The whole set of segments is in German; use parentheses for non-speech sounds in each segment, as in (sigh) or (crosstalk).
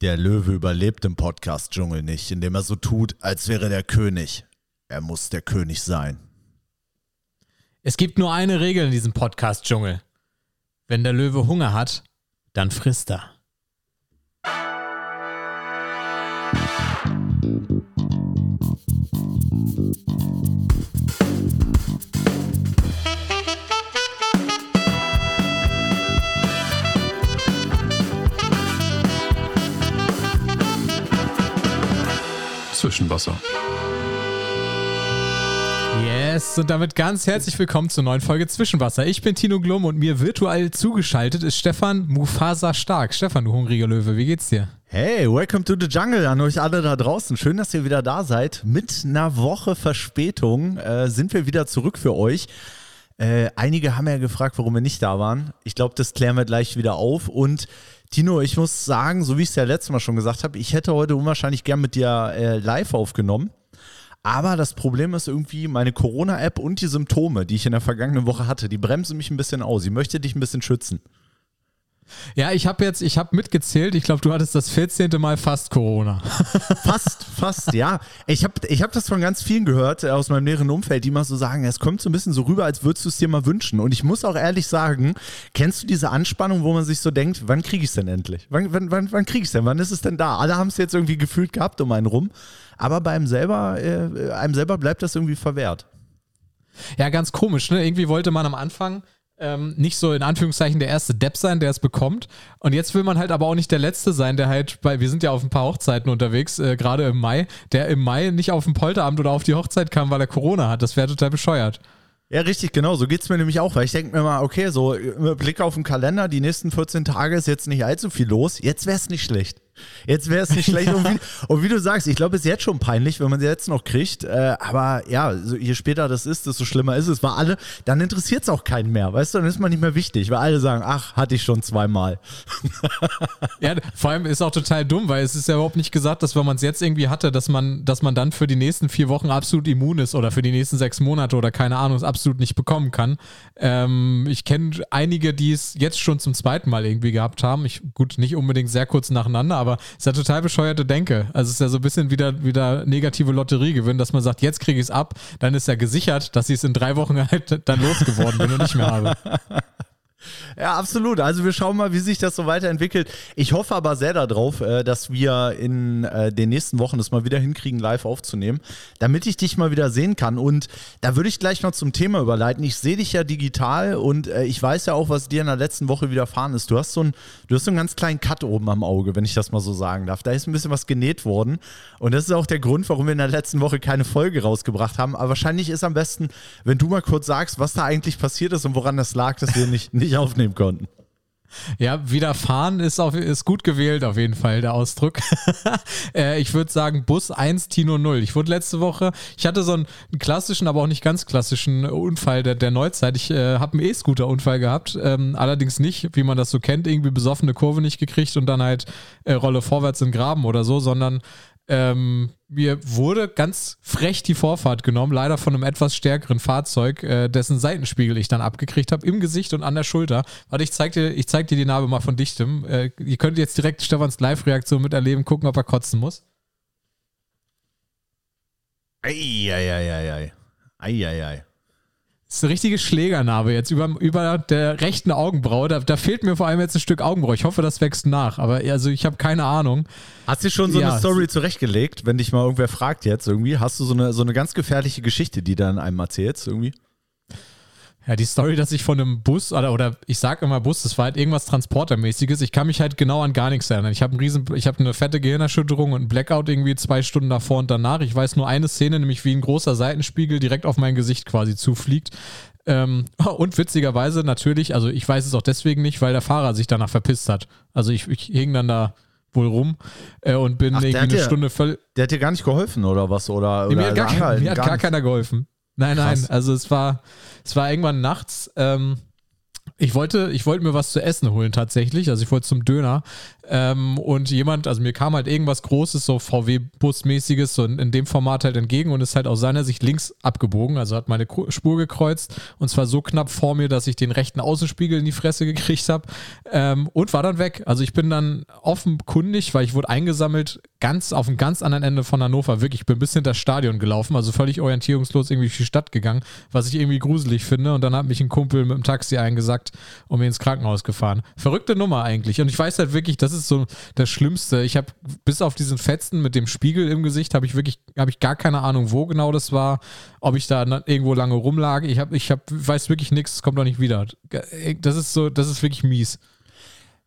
Der Löwe überlebt im Podcast-Dschungel nicht, indem er so tut, als wäre der König. Er muss der König sein. Es gibt nur eine Regel in diesem Podcast-Dschungel. Wenn der Löwe Hunger hat, dann frisst er. Zwischenwasser. Yes, und damit ganz herzlich willkommen zur neuen Folge Zwischenwasser. Ich bin Tino Glum und mir virtuell zugeschaltet ist Stefan Mufasa Stark. Stefan, du hungriger Löwe, wie geht's dir? Hey, welcome to the jungle an euch alle da draußen. Schön, dass ihr wieder da seid. Mit einer Woche Verspätung äh, sind wir wieder zurück für euch. Äh, einige haben ja gefragt, warum wir nicht da waren. Ich glaube, das klären wir gleich wieder auf. Und Tino, ich muss sagen, so wie ich es ja letztes Mal schon gesagt habe, ich hätte heute unwahrscheinlich gern mit dir äh, live aufgenommen. Aber das Problem ist irgendwie, meine Corona-App und die Symptome, die ich in der vergangenen Woche hatte, die bremsen mich ein bisschen aus. Ich möchte dich ein bisschen schützen. Ja, ich habe jetzt, ich habe mitgezählt. Ich glaube, du hattest das 14. Mal fast Corona. (laughs) Fast, fast, ja. Ich habe ich hab das von ganz vielen gehört äh, aus meinem näheren Umfeld, die mal so sagen, es kommt so ein bisschen so rüber, als würdest du es dir mal wünschen. Und ich muss auch ehrlich sagen, kennst du diese Anspannung, wo man sich so denkt, wann kriege ich es denn endlich? Wann, wann, wann, wann kriege ich es denn? Wann ist es denn da? Alle haben es jetzt irgendwie gefühlt gehabt um einen rum. Aber bei einem selber, äh, einem selber bleibt das irgendwie verwehrt. Ja, ganz komisch, ne? Irgendwie wollte man am Anfang ähm, nicht so in Anführungszeichen der erste Depp sein, der es bekommt. Und jetzt will man halt aber auch nicht der Letzte sein, der halt bei, wir sind ja auf ein paar Hochzeiten unterwegs, äh, gerade im Mai, der im Mai nicht auf ein Polteramt oder auf die Hochzeit kam, weil er Corona hat. Das wäre total bescheuert. Ja, richtig, genau. So geht es mir nämlich auch, weil ich denke mir mal, okay, so mit Blick auf den Kalender, die nächsten 14 Tage ist jetzt nicht allzu viel los. Jetzt wäre es nicht schlecht. Jetzt wäre es nicht schlecht. Und wie, und wie, du sagst, ich glaube, es ist jetzt schon peinlich, wenn man sie jetzt noch kriegt. Äh, aber ja, so, je später das ist, desto schlimmer ist es. Weil alle, dann interessiert es auch keinen mehr. Weißt du, dann ist man nicht mehr wichtig, weil alle sagen, ach, hatte ich schon zweimal. (laughs) ja, vor allem ist auch total dumm, weil es ist ja überhaupt nicht gesagt, dass wenn man es jetzt irgendwie hatte, dass man, dass man dann für die nächsten vier Wochen absolut immun ist oder für die nächsten sechs Monate oder keine Ahnung, es absolut nicht bekommen kann. Ähm, ich kenne einige, die es jetzt schon zum zweiten Mal irgendwie gehabt haben. Ich, gut, nicht unbedingt sehr kurz nacheinander, aber es ist ja total bescheuerte Denke. Also es ist ja so ein bisschen wieder, wieder negative Lotterie gewinnen, dass man sagt, jetzt kriege ich es ab, dann ist ja gesichert, dass ich es in drei Wochen (laughs) halt dann losgeworden bin und nicht mehr habe. (laughs) Ja, absolut. Also wir schauen mal, wie sich das so weiterentwickelt. Ich hoffe aber sehr darauf, äh, dass wir in äh, den nächsten Wochen das mal wieder hinkriegen, live aufzunehmen, damit ich dich mal wieder sehen kann. Und da würde ich gleich noch zum Thema überleiten. Ich sehe dich ja digital und äh, ich weiß ja auch, was dir in der letzten Woche widerfahren ist. Du hast so, ein, du hast so einen ganz kleinen Cut oben am Auge, wenn ich das mal so sagen darf. Da ist ein bisschen was genäht worden. Und das ist auch der Grund, warum wir in der letzten Woche keine Folge rausgebracht haben. Aber wahrscheinlich ist am besten, wenn du mal kurz sagst, was da eigentlich passiert ist und woran das lag, dass wir nicht, nicht aufnehmen konnten. Ja, widerfahren ist, auf, ist gut gewählt, auf jeden Fall, der Ausdruck. (laughs) äh, ich würde sagen, Bus 1, Tino 0. Ich wurde letzte Woche, ich hatte so einen, klassischen, aber auch nicht ganz klassischen Unfall der, der Neuzeit. Ich äh, habe einen E-Scooter-Unfall gehabt, ähm, allerdings nicht, wie man das so kennt, irgendwie besoffene Kurve nicht gekriegt und dann halt äh, Rolle vorwärts in Graben oder so, sondern ähm, mir wurde ganz frech die Vorfahrt genommen, leider von einem etwas stärkeren Fahrzeug, äh, dessen Seitenspiegel ich dann abgekriegt habe, im Gesicht und an der Schulter. Warte, ich zeig dir, ich zeig dir die Narbe mal von dichtem. Äh, ihr könnt jetzt direkt Stefans Live-Reaktion miterleben, gucken, ob er kotzen muss. Eieieiei. Eieiei. Das ist eine richtige Schlägernarbe jetzt über, über der rechten Augenbraue. Da, da, fehlt mir vor allem jetzt ein Stück Augenbraue. Ich hoffe, das wächst nach. Aber also ich habe keine Ahnung. Hast du schon so ja, eine Story zurechtgelegt, wenn dich mal irgendwer fragt jetzt irgendwie? Hast du so eine, so eine ganz gefährliche Geschichte, die dann einem erzählst irgendwie? Ja, die Story, dass ich von einem Bus, oder, oder ich sage immer Bus, das war halt irgendwas Transportermäßiges. Ich kann mich halt genau an gar nichts erinnern. Ich habe riesen, ich habe eine fette Gehirnerschütterung und ein Blackout irgendwie zwei Stunden davor und danach. Ich weiß nur eine Szene, nämlich wie ein großer Seitenspiegel direkt auf mein Gesicht quasi zufliegt. Ähm, (laughs) und witzigerweise natürlich, also ich weiß es auch deswegen nicht, weil der Fahrer sich danach verpisst hat. Also ich, ich hing dann da wohl rum äh, und bin Ach, irgendwie eine dir, Stunde voll. Der hat dir gar nicht geholfen oder was? Oder, nee, mir hat, gar, kein, mir hat gar, gar keiner geholfen. Nein, Krass. nein, also es war, es war irgendwann nachts. Ähm, Ich wollte, ich wollte mir was zu essen holen tatsächlich. Also ich wollte zum Döner. Ähm, und jemand, also mir kam halt irgendwas Großes, so VW-Bus-mäßiges, so in, in, dem Format halt entgegen und ist halt aus seiner Sicht links abgebogen. Also hat meine Spur gekreuzt und zwar so knapp vor mir, dass ich den rechten Außenspiegel in die Fresse gekriegt habe ähm, und war dann weg. Also ich bin dann offenkundig, weil ich wurde eingesammelt, ganz auf einem ganz anderen Ende von Hannover. Wirklich, ich bin bis hinter das Stadion gelaufen, also völlig orientierungslos irgendwie durch die Stadt gegangen, was ich irgendwie gruselig finde. Und dann hat mich ein Kumpel mit dem Taxi eingesackt und mir ins Krankenhaus gefahren. Verrückte Nummer eigentlich. Und ich weiß halt wirklich, das ist so das Schlimmste. Ich habe bis auf diesen Fetzen mit dem Spiegel im Gesicht, habe ich wirklich, habe ich gar keine Ahnung, wo genau das war, ob ich da irgendwo lange rumlag. Ich habe, ich habe, weiß wirklich nichts, es kommt doch nicht wieder. Das ist so, das ist wirklich mies.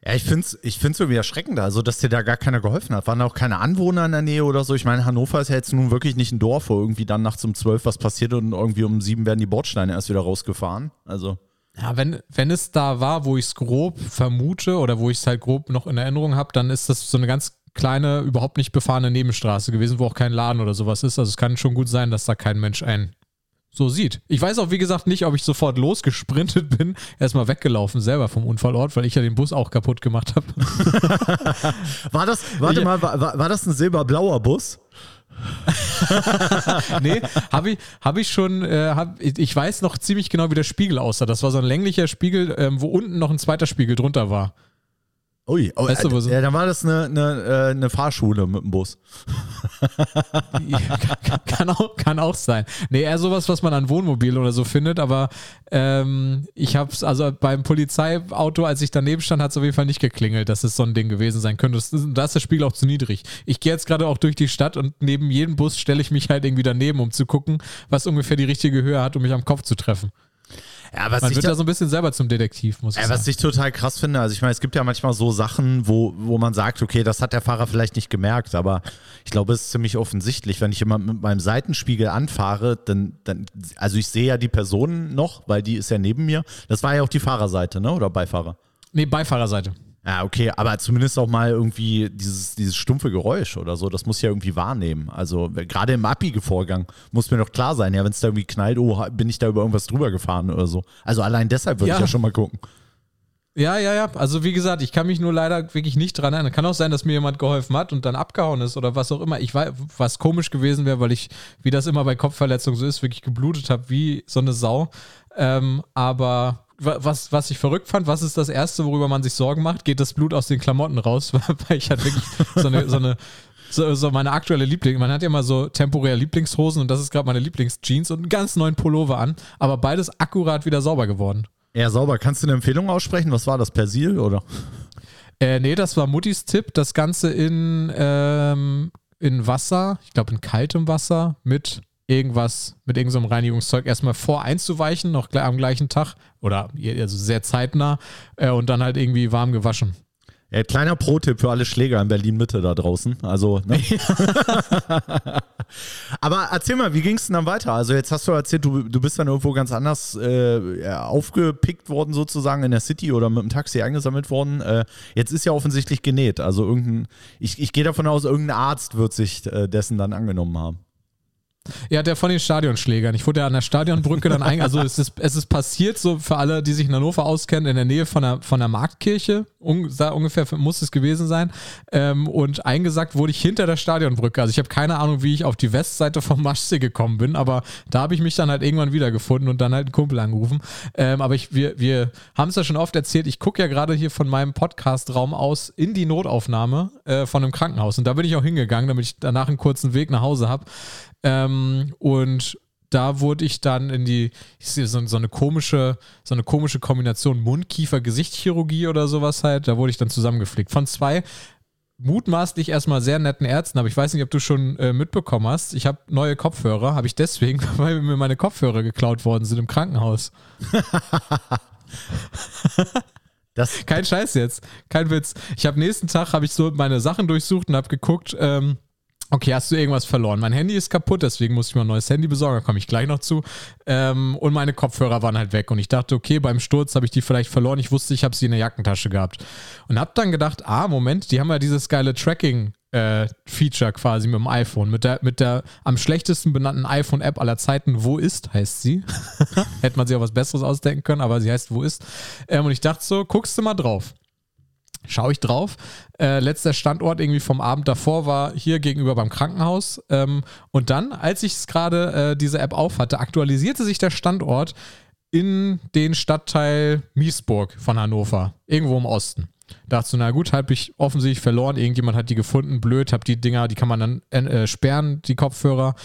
Ja, ich finde es ich find's irgendwie erschreckend, also dass dir da gar keiner geholfen hat. Waren da auch keine Anwohner in der Nähe oder so? Ich meine, Hannover ist ja jetzt nun wirklich nicht ein Dorf, wo irgendwie dann nachts um zwölf was passiert und irgendwie um sieben werden die Bordsteine erst wieder rausgefahren. Also. Ja, wenn, wenn es da war, wo ich es grob vermute oder wo ich es halt grob noch in Erinnerung habe, dann ist das so eine ganz kleine, überhaupt nicht befahrene Nebenstraße gewesen, wo auch kein Laden oder sowas ist. Also es kann schon gut sein, dass da kein Mensch ein so sieht. Ich weiß auch, wie gesagt, nicht, ob ich sofort losgesprintet bin, erstmal weggelaufen selber vom Unfallort, weil ich ja den Bus auch kaputt gemacht habe. (laughs) war das, warte ich, mal, war, war das ein silberblauer Bus? (laughs) nee, habe ich, hab ich schon, äh, hab, ich weiß noch ziemlich genau, wie der Spiegel aussah. Das war so ein länglicher Spiegel, ähm, wo unten noch ein zweiter Spiegel drunter war. Ui, oh, weißt du, äh, ja, dann war das eine, eine, äh, eine Fahrschule mit dem Bus. kann, kann, auch, kann auch sein. Nee, eher sowas, was man an Wohnmobil oder so findet, aber ähm, ich habe es, also beim Polizeiauto, als ich daneben stand, hat es auf jeden Fall nicht geklingelt, dass es so ein Ding gewesen sein könnte. da ist der Spiegel auch zu niedrig. Ich gehe jetzt gerade auch durch die Stadt und neben jedem Bus stelle ich mich halt irgendwie daneben, um zu gucken, was ungefähr die richtige Höhe hat, um mich am Kopf zu treffen. Ja, was Man wird da so ein bisschen selber zum Detektiv, muss ich ja, sagen. Was ich total krass finde, also ich meine, es gibt ja manchmal so Sachen, wo, wo man sagt, okay, das hat der Fahrer vielleicht nicht gemerkt, aber ich glaube, es ist ziemlich offensichtlich. Wenn ich immer mit meinem Seitenspiegel anfahre, dann, dann, also ich sehe ja die Person noch, weil die ist ja neben mir. Das war ja auch die Fahrerseite, ne? Oder Beifahrer? Nee, Beifahrerseite. Ja, okay, aber zumindest auch mal irgendwie dieses, dieses stumpfe Geräusch oder so, das muss ja irgendwie wahrnehmen. Also gerade im Abbiege-Vorgang muss mir doch klar sein, ja, wenn es da irgendwie knallt, oh, bin ich da über irgendwas drüber gefahren oder so. Also allein deshalb würde ja. ich ja schon mal gucken. Ja, ja, ja. Also wie gesagt, ich kann mich nur leider wirklich nicht dran erinnern. Kann auch sein, dass mir jemand geholfen hat und dann abgehauen ist oder was auch immer. Ich weiß, was komisch gewesen wäre, weil ich, wie das immer bei Kopfverletzungen so ist, wirklich geblutet habe wie so eine Sau. Ähm, aber was, was ich verrückt fand, was ist das Erste, worüber man sich Sorgen macht? Geht das Blut aus den Klamotten raus? (laughs) Weil ich hatte wirklich so eine, so eine so, so, meine aktuelle Liebling. Man hat ja immer so temporär Lieblingshosen und das ist gerade meine Lieblingsjeans und einen ganz neuen Pullover an, aber beides akkurat wieder sauber geworden. Ja, sauber. Kannst du eine Empfehlung aussprechen? Was war das? Persil oder? Äh, nee, das war Muttis Tipp. Das Ganze in, ähm, in Wasser, ich glaube in kaltem Wasser mit irgendwas mit irgendeinem Reinigungszeug erstmal vor einzuweichen, noch am gleichen Tag oder also sehr zeitnah äh, und dann halt irgendwie warm gewaschen. Ja, kleiner Pro-Tipp für alle Schläger in Berlin-Mitte da draußen. Also, ne? (laughs) (laughs) Aber erzähl mal, wie ging es denn dann weiter? Also, jetzt hast du erzählt, du, du bist dann irgendwo ganz anders äh, aufgepickt worden, sozusagen in der City oder mit dem Taxi eingesammelt worden. Äh, jetzt ist ja offensichtlich genäht. Also, irgendein, ich, ich gehe davon aus, irgendein Arzt wird sich äh, dessen dann angenommen haben. Ja, der von den Stadionschlägern. Ich wurde ja an der Stadionbrücke dann ein, also es ist, es ist passiert, so für alle, die sich in Hannover auskennen, in der Nähe von der, von der Marktkirche, un, ungefähr muss es gewesen sein. Ähm, und eingesackt wurde ich hinter der Stadionbrücke. Also ich habe keine Ahnung, wie ich auf die Westseite vom Maschsee gekommen bin, aber da habe ich mich dann halt irgendwann wiedergefunden und dann halt einen Kumpel angerufen. Ähm, aber ich, wir, wir haben es ja schon oft erzählt, ich gucke ja gerade hier von meinem Podcast-Raum aus in die Notaufnahme äh, von einem Krankenhaus. Und da bin ich auch hingegangen, damit ich danach einen kurzen Weg nach Hause habe. Ähm, und da wurde ich dann in die, ich sehe so, so, eine komische, so eine komische Kombination Mundkiefer-Gesichtschirurgie oder sowas halt. Da wurde ich dann zusammengeflickt. Von zwei mutmaßlich erstmal sehr netten Ärzten, aber ich weiß nicht, ob du schon äh, mitbekommen hast. Ich habe neue Kopfhörer, habe ich deswegen, (laughs) weil mir meine Kopfhörer geklaut worden sind im Krankenhaus. (laughs) das kein Scheiß jetzt, kein Witz. Ich habe nächsten Tag habe ich so meine Sachen durchsucht und habe geguckt. Ähm, Okay, hast du irgendwas verloren? Mein Handy ist kaputt, deswegen musste ich mir ein neues Handy besorgen, da komme ich gleich noch zu. Ähm, und meine Kopfhörer waren halt weg. Und ich dachte, okay, beim Sturz habe ich die vielleicht verloren. Ich wusste, ich habe sie in der Jackentasche gehabt. Und habe dann gedacht, ah, Moment, die haben ja dieses geile Tracking äh, Feature quasi mit dem iPhone. Mit der, mit der am schlechtesten benannten iPhone-App aller Zeiten, Wo ist, heißt sie. (laughs) Hätte man sich auch was Besseres ausdenken können, aber sie heißt Wo ist. Ähm, und ich dachte so, guckst du mal drauf. Schaue ich drauf. Äh, letzter Standort irgendwie vom Abend davor war hier gegenüber beim Krankenhaus. Ähm, und dann, als ich gerade äh, diese App auf hatte, aktualisierte sich der Standort in den Stadtteil Miesburg von Hannover, irgendwo im Osten. Dachte so, na gut, habe ich offensichtlich verloren. Irgendjemand hat die gefunden, blöd, habe die Dinger, die kann man dann äh, sperren, die Kopfhörer.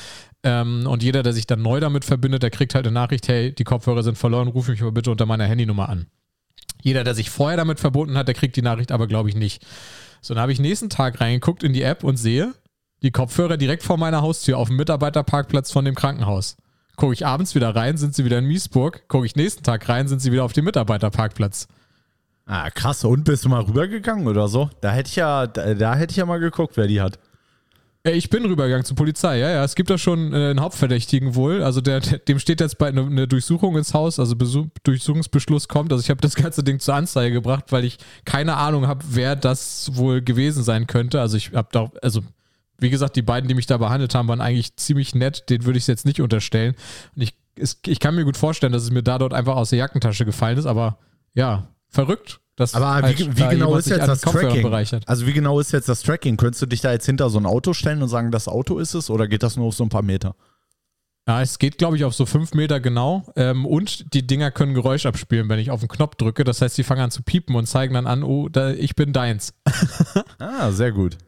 Ähm, und jeder, der sich dann neu damit verbindet, der kriegt halt eine Nachricht, hey, die Kopfhörer sind verloren, ruf mich aber bitte unter meiner Handynummer an. Jeder, der sich vorher damit verbunden hat, der kriegt die Nachricht aber, glaube ich, nicht. So, dann habe ich nächsten Tag reingeguckt in die App und sehe die Kopfhörer direkt vor meiner Haustür auf dem Mitarbeiterparkplatz von dem Krankenhaus. Gucke ich abends wieder rein, sind sie wieder in Miesburg. Gucke ich nächsten Tag rein, sind sie wieder auf dem Mitarbeiterparkplatz. Ah, krass. Und bist du mal rübergegangen oder so? Da hätte ich ja, da, da hätte ich ja mal geguckt, wer die hat. Ich bin rübergegangen zur Polizei, ja, ja. Es gibt da schon äh, einen Hauptverdächtigen wohl. Also der, dem steht jetzt bei einer eine Durchsuchung ins Haus, also Besuch, Durchsuchungsbeschluss kommt. Also ich habe das ganze Ding zur Anzeige gebracht, weil ich keine Ahnung habe, wer das wohl gewesen sein könnte. Also ich habe da, also wie gesagt, die beiden, die mich da behandelt haben, waren eigentlich ziemlich nett. Den würde ich jetzt nicht unterstellen. Und ich, es, ich kann mir gut vorstellen, dass es mir da dort einfach aus der Jackentasche gefallen ist. Aber ja, verrückt. Aber halt wie, wie genau ist jetzt das Tracking? Bereichert. Also wie genau ist jetzt das Tracking? Könntest du dich da jetzt hinter so ein Auto stellen und sagen, das Auto ist es oder geht das nur auf so ein paar Meter? Ja, es geht, glaube ich, auf so fünf Meter genau. Ähm, und die Dinger können Geräusch abspielen, wenn ich auf den Knopf drücke. Das heißt, die fangen an zu piepen und zeigen dann an, oh, da, ich bin deins. (laughs) ah, sehr gut.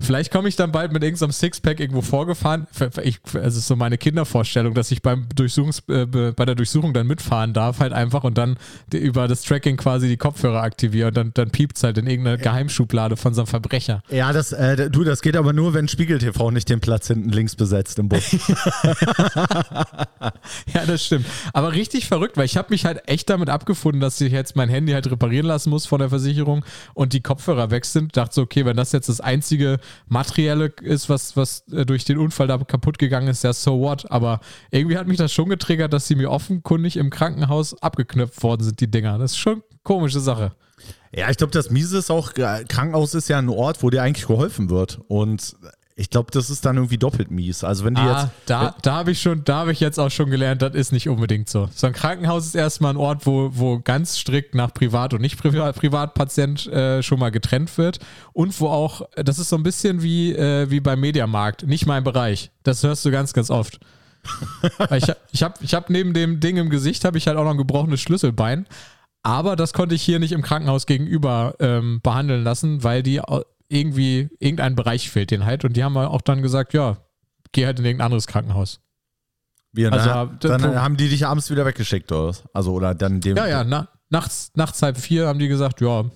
Vielleicht komme ich dann bald mit irgendeinem Sixpack irgendwo vorgefahren. Ich, es ist so meine Kindervorstellung, dass ich beim Durchsuchungs, äh, bei der Durchsuchung dann mitfahren darf, halt einfach und dann über das Tracking quasi die Kopfhörer aktiviere und dann, dann piept es halt in irgendeiner Geheimschublade von so einem Verbrecher. Ja, das, äh, du, das geht aber nur, wenn Spiegel TV nicht den Platz hinten links besetzt im Bus. (laughs) ja, das stimmt. Aber richtig verrückt, weil ich habe mich halt echt damit abgefunden, dass ich jetzt mein Handy halt reparieren lassen muss von der Versicherung und die Kopfhörer weg sind. Dachte so, okay, wenn das jetzt das einzige Materielle ist, was, was äh, durch den Unfall da kaputt gegangen ist, ja, so what. Aber irgendwie hat mich das schon getriggert, dass sie mir offenkundig im Krankenhaus abgeknöpft worden sind, die Dinger. Das ist schon eine komische Sache. Ja, ich glaube, das Miese ist auch, äh, Krankenhaus ist ja ein Ort, wo dir eigentlich geholfen wird. Und ich glaube, das ist dann irgendwie doppelt mies. Also wenn die ah, jetzt. Da, da habe ich schon, da habe ich jetzt auch schon gelernt, das ist nicht unbedingt so. So ein Krankenhaus ist erstmal ein Ort, wo, wo ganz strikt nach Privat und nicht Privat, Privatpatient äh, schon mal getrennt wird. Und wo auch, das ist so ein bisschen wie, äh, wie beim Mediamarkt, nicht mein Bereich. Das hörst du ganz, ganz oft. (laughs) ich ich habe ich hab neben dem Ding im Gesicht, habe ich halt auch noch ein gebrochenes Schlüsselbein. Aber das konnte ich hier nicht im Krankenhaus gegenüber ähm, behandeln lassen, weil die irgendwie, irgendein Bereich fehlt denen halt. Und die haben auch dann gesagt, ja, geh halt in irgendein anderes Krankenhaus. Wie, also, dann, dann haben die dich abends wieder weggeschickt, oder? Also, oder dann dem. Ja, ja, na, nachts, nachts halb vier haben die gesagt, ja,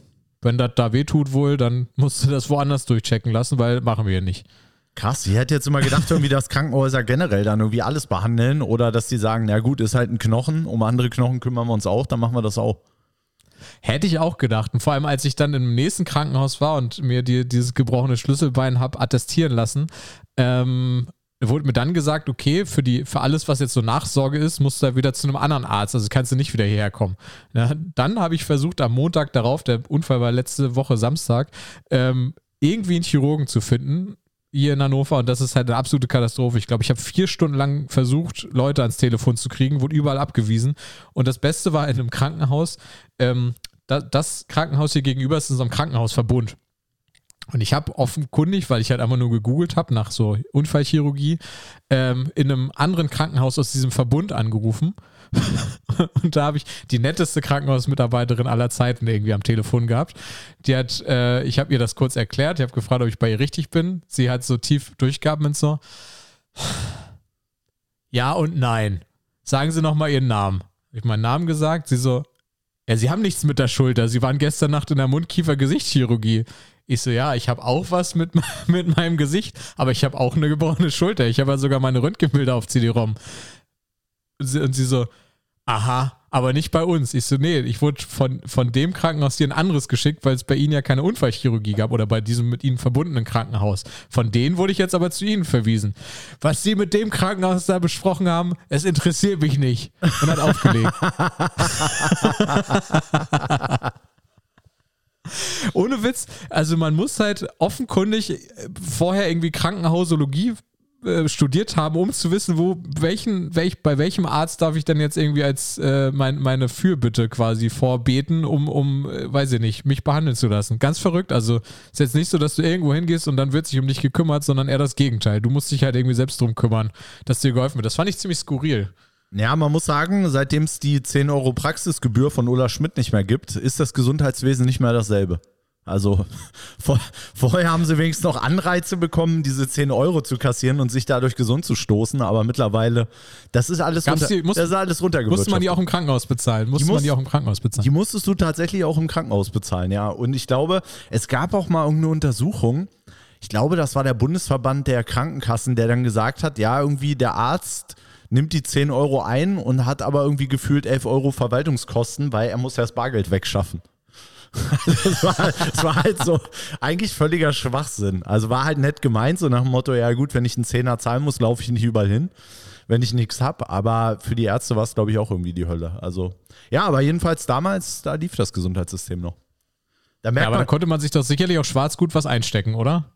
wenn das da wehtut wohl, dann musst du das woanders durchchecken lassen, weil machen wir nicht. Krass, ich hätte jetzt immer gedacht, irgendwie, dass Krankenhäuser generell dann irgendwie alles behandeln oder dass die sagen, na gut, ist halt ein Knochen, um andere Knochen kümmern wir uns auch, dann machen wir das auch. Hätte ich auch gedacht. Und vor allem, als ich dann im nächsten Krankenhaus war und mir die, dieses gebrochene Schlüsselbein habe attestieren lassen, ähm, wurde mir dann gesagt, okay, für, die, für alles, was jetzt so Nachsorge ist, musst du da wieder zu einem anderen Arzt, also kannst du nicht wieder hierher kommen. Ja, dann habe ich versucht, am Montag darauf, der Unfall war letzte Woche Samstag, ähm, irgendwie einen Chirurgen zu finden, hier in Hannover und das ist halt eine absolute Katastrophe. Ich glaube, ich habe vier Stunden lang versucht, Leute ans Telefon zu kriegen, wurde überall abgewiesen. Und das Beste war in einem Krankenhaus, ähm, das, das Krankenhaus hier gegenüber ist in so einem Krankenhausverbund. Und ich habe offenkundig, weil ich halt einfach nur gegoogelt habe nach so Unfallchirurgie, ähm, in einem anderen Krankenhaus aus diesem Verbund angerufen (laughs) und da habe ich die netteste Krankenhausmitarbeiterin aller Zeiten irgendwie am Telefon gehabt. Die hat, äh, ich habe ihr das kurz erklärt, ich habe gefragt, ob ich bei ihr richtig bin. Sie hat so tief durchgeatmet so. Ja und nein. Sagen Sie nochmal Ihren Namen. Habe ich meinen Namen gesagt? Sie so, ja, Sie haben nichts mit der Schulter. Sie waren gestern Nacht in der Mundkiefer-Gesichtschirurgie. Ich so, ja, ich habe auch was mit, (laughs) mit meinem Gesicht, aber ich habe auch eine gebrochene Schulter. Ich habe ja sogar meine Röntgenbilder auf CD-ROM. Und sie so, aha, aber nicht bei uns. Ich so, nee, ich wurde von, von dem Krankenhaus hier ein anderes geschickt, weil es bei Ihnen ja keine Unfallchirurgie gab oder bei diesem mit Ihnen verbundenen Krankenhaus. Von denen wurde ich jetzt aber zu Ihnen verwiesen. Was Sie mit dem Krankenhaus da besprochen haben, es interessiert mich nicht. Und hat aufgelegt. (laughs) Ohne Witz, also man muss halt offenkundig vorher irgendwie Krankenhausologie äh, studiert haben, um zu wissen, wo welchen, welch, bei welchem Arzt darf ich dann jetzt irgendwie als äh, mein, meine Fürbitte quasi vorbeten, um, um, äh, weiß ich nicht, mich behandeln zu lassen. Ganz verrückt. Also ist jetzt nicht so, dass du irgendwo hingehst und dann wird sich um dich gekümmert, sondern eher das Gegenteil. Du musst dich halt irgendwie selbst drum kümmern, dass dir geholfen wird. Das fand ich ziemlich skurril. Ja, man muss sagen, seitdem es die 10 Euro Praxisgebühr von Ulla Schmidt nicht mehr gibt, ist das Gesundheitswesen nicht mehr dasselbe. Also (laughs) vor, vorher haben sie wenigstens noch Anreize bekommen, diese 10 Euro zu kassieren und sich dadurch gesund zu stoßen, aber mittlerweile, das ist alles, runter, die, muss, das ist alles. Musste man die auch im Krankenhaus bezahlen? Musste muss, man die auch im Krankenhaus bezahlen? Die musstest du tatsächlich auch im Krankenhaus bezahlen, ja. Und ich glaube, es gab auch mal irgendeine Untersuchung, ich glaube, das war der Bundesverband der Krankenkassen, der dann gesagt hat, ja, irgendwie der Arzt nimmt die 10 Euro ein und hat aber irgendwie gefühlt 11 Euro Verwaltungskosten, weil er muss ja das Bargeld wegschaffen. Das, war, das war halt so eigentlich völliger Schwachsinn. Also war halt nett gemeint, so nach dem Motto, ja gut, wenn ich einen Zehner zahlen muss, laufe ich nicht überall hin, wenn ich nichts habe. Aber für die Ärzte war es, glaube ich, auch irgendwie die Hölle. Also ja, aber jedenfalls damals, da lief das Gesundheitssystem noch. Da merkt ja, aber man, da konnte man sich doch sicherlich auch schwarz gut was einstecken, oder?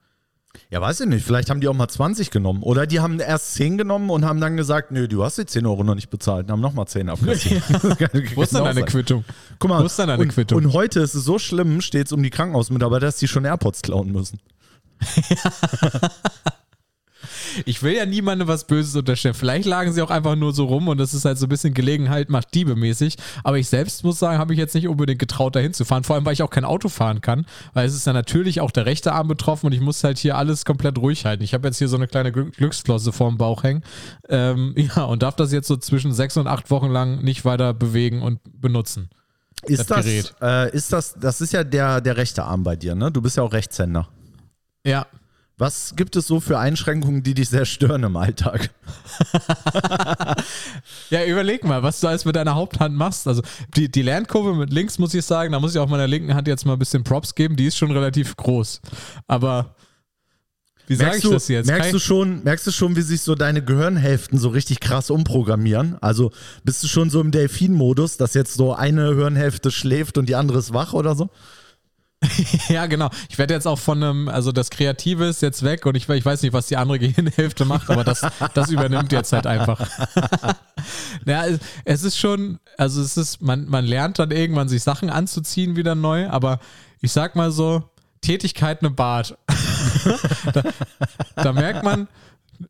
Ja, weiß ich nicht. Vielleicht haben die auch mal 20 genommen. Oder die haben erst 10 genommen und haben dann gesagt, nö, du hast die 10 Euro noch nicht bezahlt. Und haben nochmal 10 abgezogen. (laughs) Wo ist dann deine Quittung? Guck mal, Wo ist dann deine und, Quittung? Und heute ist es so schlimm, steht es um die Krankenhausmitarbeiter, dass die schon AirPods klauen müssen. (laughs) Ich will ja niemandem was Böses unterstellen. Vielleicht lagen sie auch einfach nur so rum und das ist halt so ein bisschen Gelegenheit macht Diebe-mäßig. Aber ich selbst muss sagen, habe ich jetzt nicht unbedingt getraut, dahin zu fahren. Vor allem, weil ich auch kein Auto fahren kann. Weil es ist ja natürlich auch der rechte Arm betroffen und ich muss halt hier alles komplett ruhig halten. Ich habe jetzt hier so eine kleine Glücksflosse vorm Bauch hängen. Ähm, (laughs) ja, und darf das jetzt so zwischen sechs und acht Wochen lang nicht weiter bewegen und benutzen. Ist das, das äh, ist das, das ist ja der, der rechte Arm bei dir, ne? Du bist ja auch Rechtshänder. Ja, was gibt es so für Einschränkungen, die dich sehr stören im Alltag? (laughs) ja, überleg mal, was du alles mit deiner Haupthand machst. Also die, die Lernkurve mit links, muss ich sagen, da muss ich auch meiner linken Hand jetzt mal ein bisschen Props geben, die ist schon relativ groß. Aber wie sage ich du, das jetzt? Merkst du, schon, merkst du schon, wie sich so deine Gehirnhälften so richtig krass umprogrammieren? Also bist du schon so im Delfin-Modus, dass jetzt so eine Hirnhälfte schläft und die andere ist wach oder so? (laughs) ja, genau. Ich werde jetzt auch von einem, also das Kreative ist jetzt weg und ich, ich weiß nicht, was die andere (laughs) Gehirnhälfte macht, aber das, das übernimmt jetzt halt einfach. (laughs) ja, es ist schon, also es ist, man, man lernt dann irgendwann sich Sachen anzuziehen wieder neu, aber ich sag mal so, Tätigkeit im Bad. da, da merkt man,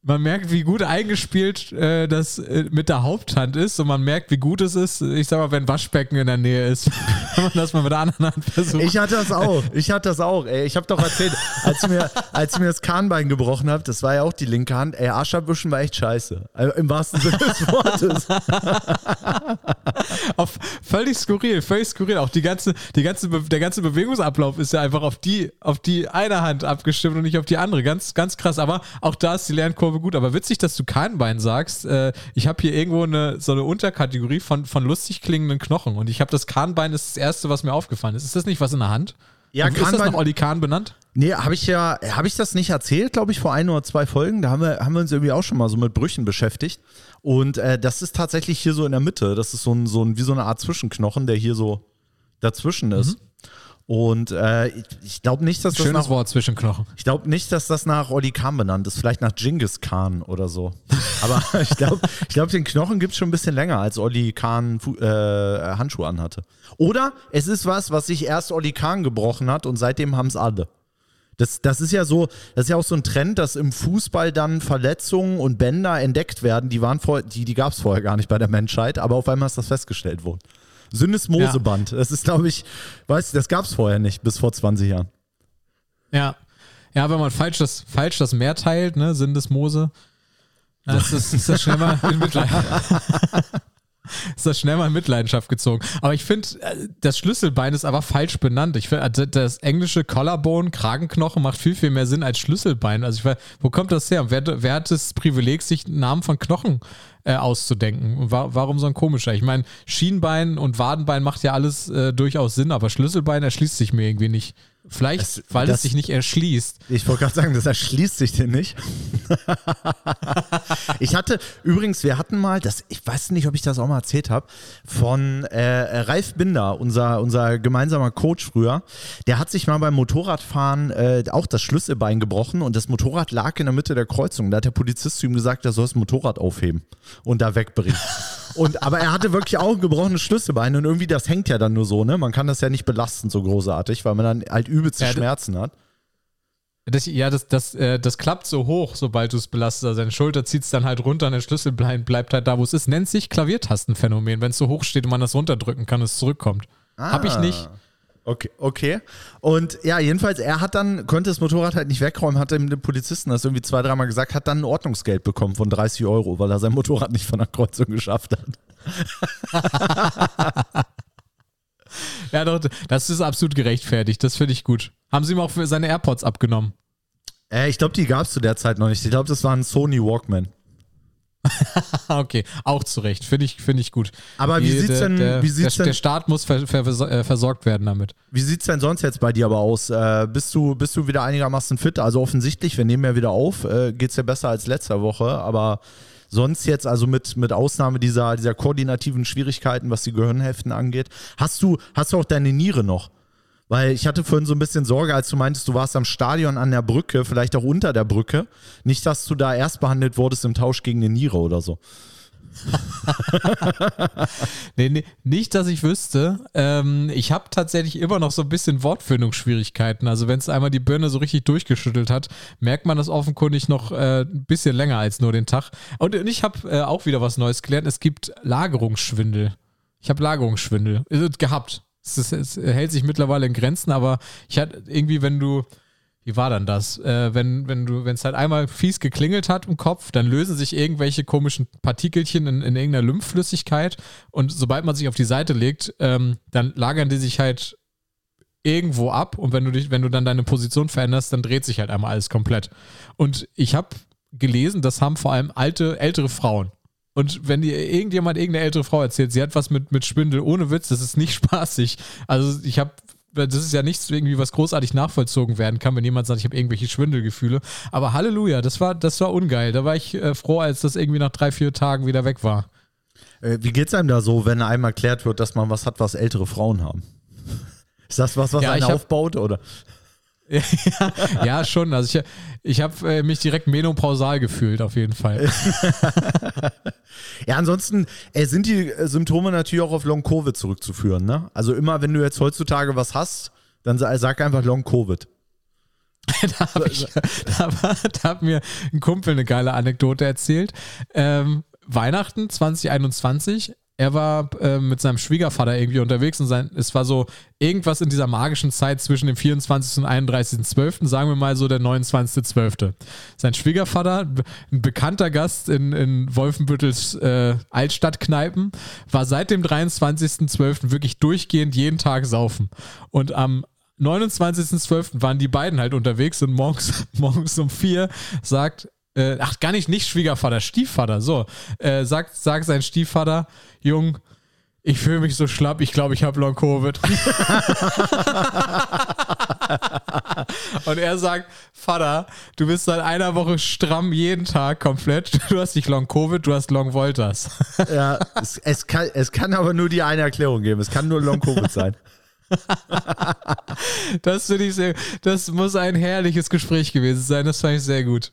man merkt, wie gut eingespielt äh, das äh, mit der Haupthand ist und man merkt, wie gut es ist, ich sag mal, wenn Waschbecken in der Nähe ist, (laughs) wenn man das mal mit der anderen Hand versucht. Ich hatte das auch. Ich hatte das auch. Ey. Ich habe doch erzählt, als ich mir, als ich mir das Kahnbein gebrochen habe, das war ja auch die linke Hand, ey, Arschabwischen war echt scheiße. Also Im wahrsten Sinne des Wortes. (laughs) auf, völlig skurril, völlig skurril. Auch die ganze, die ganze, der ganze Bewegungsablauf ist ja einfach auf die, auf die eine Hand abgestimmt und nicht auf die andere. Ganz, ganz krass. Aber auch da ist die Lern Kurve gut, aber witzig, dass du Kahnbein sagst. Äh, ich habe hier irgendwo eine, so eine Unterkategorie von, von lustig klingenden Knochen und ich habe das Kahnbein ist das erste, was mir aufgefallen ist. Ist das nicht was in der Hand? Ja, Kahnbein, ist das noch Olli Kahn benannt? Nee, habe ich ja, habe ich das nicht erzählt, glaube ich, vor ein oder zwei Folgen. Da haben wir, haben wir uns irgendwie auch schon mal so mit Brüchen beschäftigt. Und äh, das ist tatsächlich hier so in der Mitte. Das ist so ein, so ein, wie so eine Art Zwischenknochen, der hier so dazwischen ist. Mhm. Und äh, ich, ich glaube nicht, dass das Schönes nach, Wort zwischen Knochen. Ich glaube nicht, dass das nach Olli Kahn benannt ist. Vielleicht nach Genghis Khan oder so. Aber (laughs) ich glaube, ich glaub, den Knochen gibt es schon ein bisschen länger, als Olli Kahn äh, Handschuhe anhatte. Oder es ist was, was sich erst Olli Kahn gebrochen hat und seitdem haben es alle. Das, das ist ja so, das ist ja auch so ein Trend, dass im Fußball dann Verletzungen und Bänder entdeckt werden. Die waren vor, die, die gab es vorher gar nicht bei der Menschheit, aber auf einmal ist das festgestellt worden. Syndesmoseband. Ja. Das ist, glaube ich, weißt du, das gab es vorher nicht, bis vor 20 Jahren. Ja. Ja, wenn man falsch das, falsch das Meer teilt, ne, Syndesmose, das ist, ist das schnell mal in Mitleid. (laughs) ist das schnell mal in Mitleidenschaft gezogen. Aber ich finde, äh, das Schlüsselbein ist aber falsch benannt. Ich finde, also das englische Collarbone, Kragenknochen macht viel, viel mehr Sinn als Schlüsselbein. Also ich weiß, wo kommt das her? Wer, wer hat das Privileg, sich Namen von Knochen äh, auszudenken? warum so ein komischer? Ich meine, Schienbein und Wadenbein macht ja alles äh, durchaus Sinn, aber Schlüsselbein erschließt sich mir irgendwie nicht. Vielleicht, Das- weil das- es sich nicht erschließt. Ich wollte gerade sagen, das erschließt sich denn nicht. (laughs) ich hatte, übrigens, wir hatten mal, das, ich weiß nicht, ob ich das auch mal erzählt habe, von äh, Ralf Binder, unser, unser gemeinsamer Coach früher, der hat sich mal beim Motorradfahren äh, auch das Schlüsselbein gebrochen und das Motorrad lag in der Mitte der Kreuzung. Da hat der Polizist zu ihm gesagt, er soll das Motorrad aufheben und da wegbringen. Und, aber er hatte wirklich auch ein gebrochenes Schlüsselbein und irgendwie das hängt ja dann nur so, ne? Man kann das ja nicht belasten so großartig, weil man dann halt übelste Ja, Schmerzen hat. Das, ja, das, das, äh, das klappt so hoch, sobald du es belastest. Also deine Schulter zieht es dann halt runter und der Schlüssel bleibt, bleibt halt da, wo es ist. Nennt sich Klaviertastenphänomen. Wenn es so hoch steht und man das runterdrücken kann, es zurückkommt. Hab ich nicht. Okay, okay. Und ja, jedenfalls, er hat dann, konnte das Motorrad halt nicht wegräumen, hat dem Polizisten das irgendwie zwei, dreimal gesagt, hat dann ein Ordnungsgeld bekommen von 30 Euro, weil er sein Motorrad nicht von der Kreuzung geschafft hat. (laughs) Ja, doch, das ist absolut gerechtfertigt. Das finde ich gut. Haben sie ihm auch für seine AirPods abgenommen? Äh, ich glaube, die gab es zu der Zeit noch nicht. Ich glaube, das war ein Sony Walkman. (laughs) Okay, auch zu Recht. Finde ich, finde ich gut. Aber wie Die- sieht's denn- der, wie sieht's der, denn- der Staat muss ver, ver, äh, versorgt werden damit. Wie sieht es denn sonst jetzt bei dir aber aus? Äh, bist, du, bist du wieder einigermaßen fit? Also offensichtlich, wir nehmen ja wieder auf, äh, geht es ja besser als letzte Woche, aber sonst jetzt, also mit, mit Ausnahme dieser, dieser koordinativen Schwierigkeiten, was die Gehirnhälften angeht, hast du, hast du auch deine Niere noch? Weil ich hatte vorhin so ein bisschen Sorge, als du meintest, du warst am Stadion an der Brücke, vielleicht auch unter der Brücke. Nicht, dass du da erst behandelt wurdest im Tausch gegen eine Niere oder so. (laughs) Nee, nee, nicht, dass ich wüsste. Ähm, ich habe tatsächlich immer noch so ein bisschen Wortfindungsschwierigkeiten. Also wenn es einmal die Birne so richtig durchgeschüttelt hat, merkt man das offenkundig noch äh, ein bisschen länger als nur den Tag. Und ich habe äh, auch wieder was Neues gelernt. Es gibt Lagerungsschwindel. Ich habe Lagerungsschwindel äh, gehabt. Es, ist, es hält sich mittlerweile in Grenzen, aber ich hatte irgendwie, wenn du wie war dann das? Äh, wenn wenn du, wenn es halt einmal fies geklingelt hat im Kopf, dann lösen sich irgendwelche komischen Partikelchen in, in irgendeiner Lymphflüssigkeit und sobald man sich auf die Seite legt, ähm, dann lagern die sich halt irgendwo ab und wenn du dich, wenn du dann deine Position veränderst, dann dreht sich halt einmal alles komplett. Und ich habe gelesen, das haben vor allem alte, ältere Frauen. Und wenn dir irgendjemand irgendeine ältere Frau erzählt, sie hat was mit, mit Spindel, ohne Witz, das ist nicht (laughs) spaßig. Also ich habe das ist ja nichts irgendwie, was großartig nachvollzogen werden kann, wenn jemand sagt, ich habe irgendwelche Schwindelgefühle. Aber Halleluja, das war, das war ungeil. Da war ich äh, froh, als das irgendwie nach drei, vier Tagen wieder weg war. Äh, wie geht's einem da so, wenn einem erklärt wird, dass man was hat, was ältere Frauen haben? Ist das was, was Ja, einen hab- aufbaut? Oder? (laughs) ja, schon. Also ich, ich habe äh, mich direkt menopausal gefühlt, auf jeden Fall. (laughs) Ja, ansonsten äh, sind die äh, Symptome natürlich auch auf Long-Covid zurückzuführen. Ne? Also immer, wenn du jetzt heutzutage was hast, dann sa- sag einfach Long-Covid. (laughs) da habe da, da hat mir ein Kumpel eine geile Anekdote erzählt. Ähm, Weihnachten 2021. Er war äh, mit seinem Schwiegervater irgendwie unterwegs und sein, es war so irgendwas in dieser magischen Zeit zwischen dem 24. und 31.12., sagen wir mal so der 29.12. Sein Schwiegervater, ein bekannter Gast in, in Wolfenbüttels äh, Altstadtkneipen, war seit dem 23.12. wirklich durchgehend jeden Tag saufen. Und am 29.12. waren die beiden halt unterwegs und morgens, (laughs) morgens um vier sagt, äh, ach gar nicht, nicht Schwiegervater, Stiefvater, so, äh, sagt, sagt sein Stiefvater, Jung, ich fühle mich so schlapp, ich glaube, ich habe Long-Covid. (laughs) und er sagt, Vater, du bist seit einer Woche stramm jeden Tag komplett. (laughs) Du hast nicht Long-Covid, du hast Long-Voltas. (laughs) Ja, es, es, kann, es kann aber nur die eine Erklärung geben. Es kann nur Long-Covid sein. Das finde ich sehr, das muss ein herrliches Gespräch gewesen sein. Das fand ich sehr gut.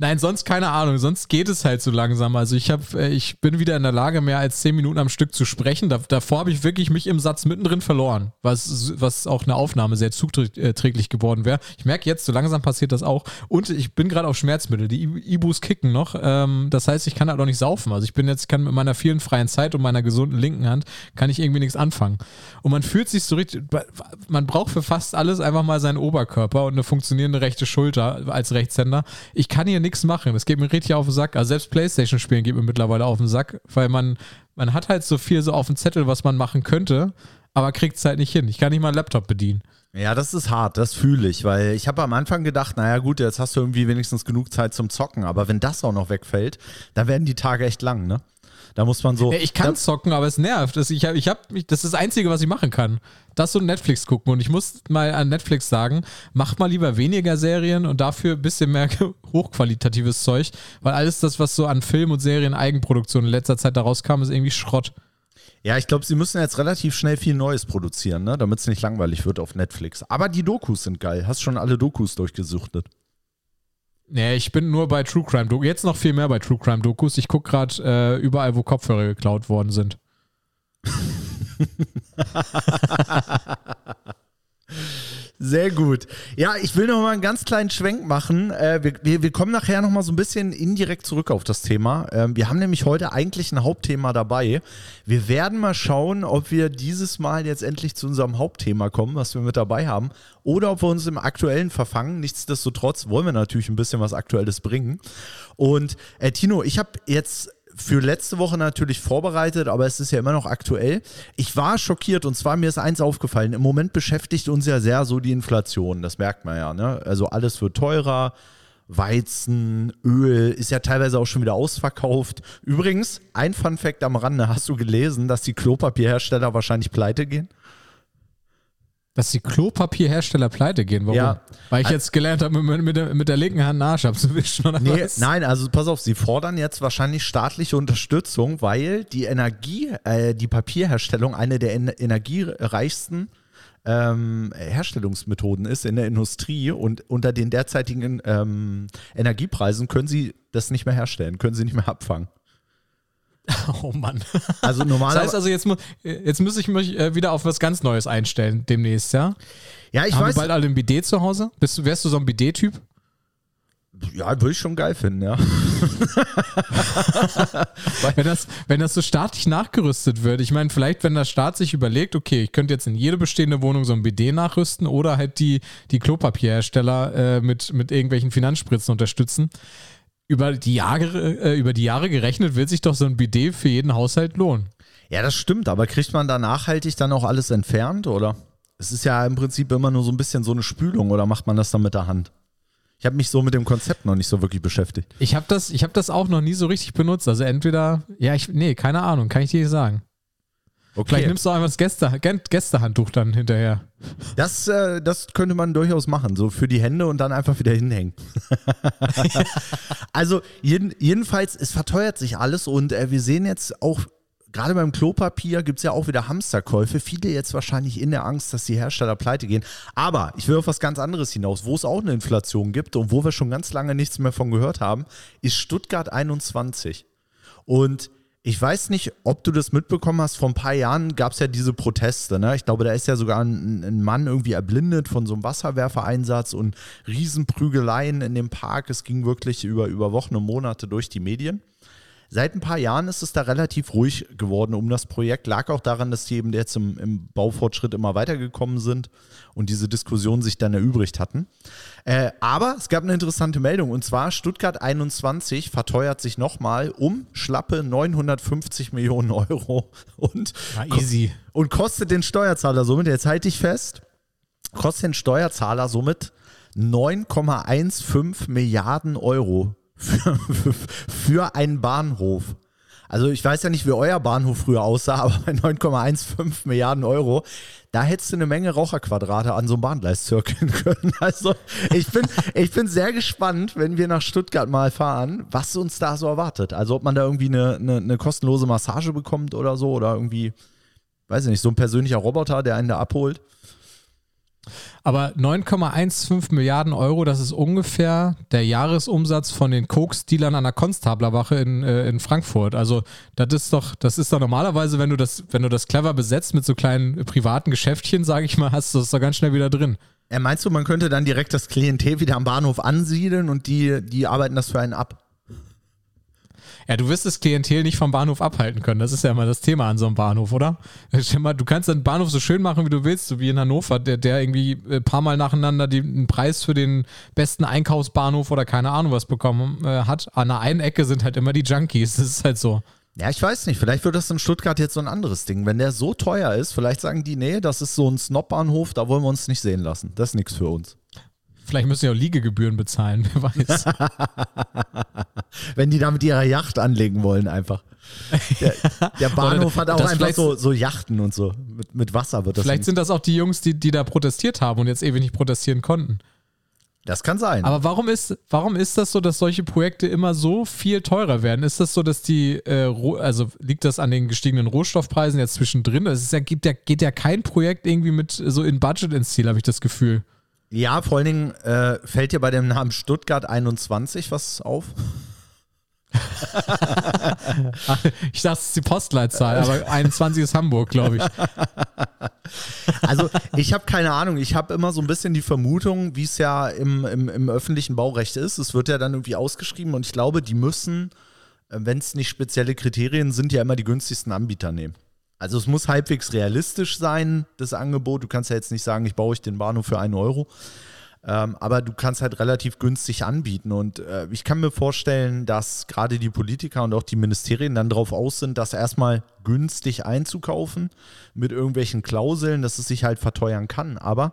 Nein, sonst keine Ahnung. Sonst geht es halt so langsam. Also ich habe, ich bin wieder in der Lage, mehr als zehn Minuten am Stück zu sprechen. Da, davor habe ich wirklich mich im Satz mittendrin verloren, was, was auch eine Aufnahme sehr zuträglich geworden wäre. Ich merke jetzt, so langsam passiert das auch. Und ich bin gerade auf Schmerzmittel. Die Ibus kicken noch. Ähm, das heißt, ich kann halt auch nicht saufen. Also ich bin jetzt, kann mit meiner vielen freien Zeit und meiner gesunden linken Hand, kann ich irgendwie nichts anfangen. Und man fühlt sich so richtig, man braucht für fast alles einfach mal seinen Oberkörper und eine funktionierende rechte Schulter als Rechtshänder. Ich kann hier nichts machen. Das geht mir richtig auf den Sack. Also selbst Playstation spielen geht mir mittlerweile auf den Sack, weil man, man hat halt so viel so auf dem Zettel, was man machen könnte, aber kriegt es halt nicht hin. Ich kann nicht mal einen Laptop bedienen. Ja, das ist hart, das fühle ich, weil ich habe am Anfang gedacht, naja gut, jetzt hast du irgendwie wenigstens genug Zeit zum Zocken, aber wenn das auch noch wegfällt, dann werden die Tage echt lang, ne? Da muss man so. Ich kann zocken, aber es nervt. Das, ich hab, ich hab, das ist das Einzige, was ich machen kann. Das und Netflix gucken. Und ich muss mal an Netflix sagen, macht mal lieber weniger Serien und dafür ein bisschen mehr (laughs) hochqualitatives Zeug, weil alles das, was so an Film und Serien Eigenproduktion in letzter Zeit daraus kam, ist irgendwie Schrott. Ja, ich glaube, sie müssen jetzt relativ schnell viel Neues produzieren, ne? damit es nicht langweilig wird auf Netflix. Aber die Dokus sind geil. Hast schon alle Dokus durchgesuchtet? Nee, ich bin nur bei True Crime Dokus. Jetzt noch viel mehr bei True Crime Dokus. Ich gucke gerade äh, überall, wo Kopfhörer geklaut worden sind. (laughs) Sehr gut. Ja, ich will noch mal einen ganz kleinen Schwenk machen. Äh, wir, wir, wir, kommen nachher noch mal so ein bisschen indirekt zurück auf das Thema. Ähm, wir haben nämlich heute eigentlich ein Hauptthema dabei. Wir werden mal schauen, ob wir dieses Mal jetzt endlich zu unserem Hauptthema kommen, was wir mit dabei haben, oder ob wir uns im Aktuellen verfangen. Nichtsdestotrotz wollen wir natürlich ein bisschen was Aktuelles bringen. Und äh, Tino, ich habe jetzt für letzte Woche natürlich vorbereitet, aber es ist ja immer noch aktuell. Ich war schockiert und zwar mir ist eins aufgefallen. Im Moment beschäftigt uns ja sehr so die Inflation. Das merkt man ja. Ne? Also alles wird teurer. Weizen, Öl ist ja teilweise auch schon wieder ausverkauft. Übrigens, ein Fun Fact am Rande: Hast du gelesen, dass die Klopapierhersteller wahrscheinlich pleite gehen? Dass die Klopapierhersteller pleite gehen. Warum? Ja. Weil ich jetzt gelernt habe, mit, der, mit der linken Hand Arsch abzuwischen oder nee, was? Nein, also pass auf, sie fordern jetzt wahrscheinlich staatliche Unterstützung, weil die Energie, äh, die Papierherstellung eine der energiereichsten ähm, Herstellungsmethoden ist in der Industrie und unter den derzeitigen ähm, Energiepreisen können sie das nicht mehr herstellen, können sie nicht mehr abfangen. (laughs) Oh Mann. Also normal. Das heißt also, jetzt, jetzt muss ich mich äh, wieder auf was ganz Neues einstellen demnächst, ja? Ja, ich Haben weiß. du bald alle ein Bidet zu Hause? Bist, wärst du so ein Bidet-Typ? Ja, würde ich schon geil finden, ja. (laughs) wenn, das, wenn das so staatlich nachgerüstet wird, ich meine, vielleicht, wenn der Staat sich überlegt, okay, ich könnte jetzt in jede bestehende Wohnung so ein BD nachrüsten oder halt die, die Klopapierhersteller äh, mit, mit irgendwelchen Finanzspritzen unterstützen, über die Jahre, äh, über die Jahre gerechnet wird sich doch so ein Bidet für jeden Haushalt lohnen. Ja, das stimmt, aber kriegt man da nachhaltig dann auch alles entfernt, oder? Es ist ja im Prinzip immer nur so ein bisschen so eine Spülung, oder macht man das dann mit der Hand? Ich habe mich so mit dem Konzept noch nicht so wirklich beschäftigt. Ich habe das, hab das auch noch nie so richtig benutzt. Also entweder, ja, ich, nee, keine Ahnung, kann ich dir nicht sagen. Okay. Vielleicht nimmst du einfach das Gäste, Gästehandtuch dann hinterher. Das, äh, das könnte man durchaus machen, so für die Hände und dann einfach wieder hinhängen. (laughs) also jeden, jedenfalls, es verteuert sich alles und äh, wir sehen jetzt auch, gerade beim Klopapier gibt es ja auch wieder Hamsterkäufe. Viele jetzt wahrscheinlich in der Angst, dass die Hersteller pleite gehen. Aber ich will auf was ganz anderes hinaus. Wo es auch eine Inflation gibt und wo wir schon ganz lange nichts mehr von gehört haben, ist Stuttgart 21. Und ich weiß nicht, ob du das mitbekommen hast. Vor ein paar Jahren gab es ja diese Proteste. Ne? Ich glaube, da ist ja sogar ein, ein, Mann irgendwie erblindet von so einem Wasserwerfereinsatz und Riesenprügeleien in dem Park. Es ging wirklich über, über Wochen und Monate durch die Medien. Seit ein paar Jahren ist es da relativ ruhig geworden um das Projekt. Lag auch daran, dass die eben jetzt im, im Baufortschritt immer weitergekommen sind und diese Diskussion sich dann erübrigt hatten. Äh, aber es gab eine interessante Meldung und zwar Stuttgart 21 verteuert sich nochmal um schlappe 950 Millionen Euro und, easy. und kostet den Steuerzahler somit, jetzt halte ich fest, kostet den Steuerzahler somit 9,15 Milliarden Euro (laughs) für, einen Bahnhof. Also ich weiß ja nicht, wie euer Bahnhof früher aussah, aber bei 9,15 Milliarden Euro, da hättest du eine Menge Raucherquadrate an so einem Bahngleis zirkeln (laughs) können. Also ich bin, ich bin sehr gespannt, wenn wir nach Stuttgart mal fahren, was uns da so erwartet. Also ob man da irgendwie eine, eine, eine kostenlose Massage bekommt oder so oder irgendwie, weiß ich nicht, so ein persönlicher Roboter, der einen da abholt. Aber 9,15 Milliarden Euro, das ist ungefähr der Jahresumsatz von den Koks-Dealern an der Konstablerwache in, äh, in Frankfurt. Also das ist doch, das ist doch normalerweise, wenn du das, wenn du das clever besetzt mit so kleinen privaten Geschäftchen, sage ich mal, hast du das doch ganz schnell wieder drin. Ja, meinst du, man könnte dann direkt das Klientel wieder am Bahnhof ansiedeln und die, die arbeiten das für einen ab? Ja, du wirst das Klientel nicht vom Bahnhof abhalten können. Das ist ja immer das Thema an so einem Bahnhof, oder? Du kannst den Bahnhof so schön machen, wie du willst, so wie in Hannover, der, der irgendwie ein paar Mal nacheinander den Preis für den besten Einkaufsbahnhof oder keine Ahnung was bekommen äh, hat. An der einen Ecke sind halt immer die Junkies. (laughs) Das ist halt so. Ja, ich weiß nicht. Vielleicht wird das in Stuttgart jetzt so ein anderes Ding. Wenn der so teuer ist, vielleicht sagen die, nee, das ist so ein Snob-Bahnhof, da wollen wir uns nicht sehen lassen. Das ist nichts für uns. Vielleicht müssen sie auch Liegegebühren bezahlen, (laughs) wer weiß. (laughs) Wenn die da mit ihrer Yacht anlegen wollen, einfach. Der, der (laughs) Bahnhof hat auch einfach so, so Yachten und so. Mit, mit Wasser wird das. Vielleicht sind das auch die Jungs, die, die da protestiert haben und jetzt ewig nicht protestieren konnten. das kann sein. Aber warum ist, warum ist das so, dass solche Projekte immer so viel teurer werden? Ist das so, dass die, äh, also liegt das an den gestiegenen Rohstoffpreisen jetzt zwischendrin? Es ist ja, gibt ja, geht ja kein Projekt irgendwie mit so in Budget ins Ziel, habe ich das Gefühl. Ja, vor allen Dingen äh, fällt dir bei dem Namen Stuttgart 21 was auf? (laughs) Ich dachte, es ist die Postleitzahl, aber 21 ist Hamburg, glaube ich. Also ich habe keine Ahnung. Ich habe immer so ein bisschen die Vermutung, wie es ja im, im, im öffentlichen Baurecht ist. Es wird ja dann irgendwie ausgeschrieben und ich glaube, die müssen, wenn es nicht spezielle Kriterien sind, ja immer die günstigsten Anbieter nehmen. Also es muss halbwegs realistisch sein, das Angebot. Du kannst ja jetzt nicht sagen, ich baue euch den Bahnhof für einen Euro. Ähm, aber du kannst halt relativ günstig anbieten. Und äh, ich kann mir vorstellen, dass gerade die Politiker und auch die Ministerien dann darauf aus sind, das erstmal günstig einzukaufen mit irgendwelchen Klauseln, dass es sich halt verteuern kann. Aber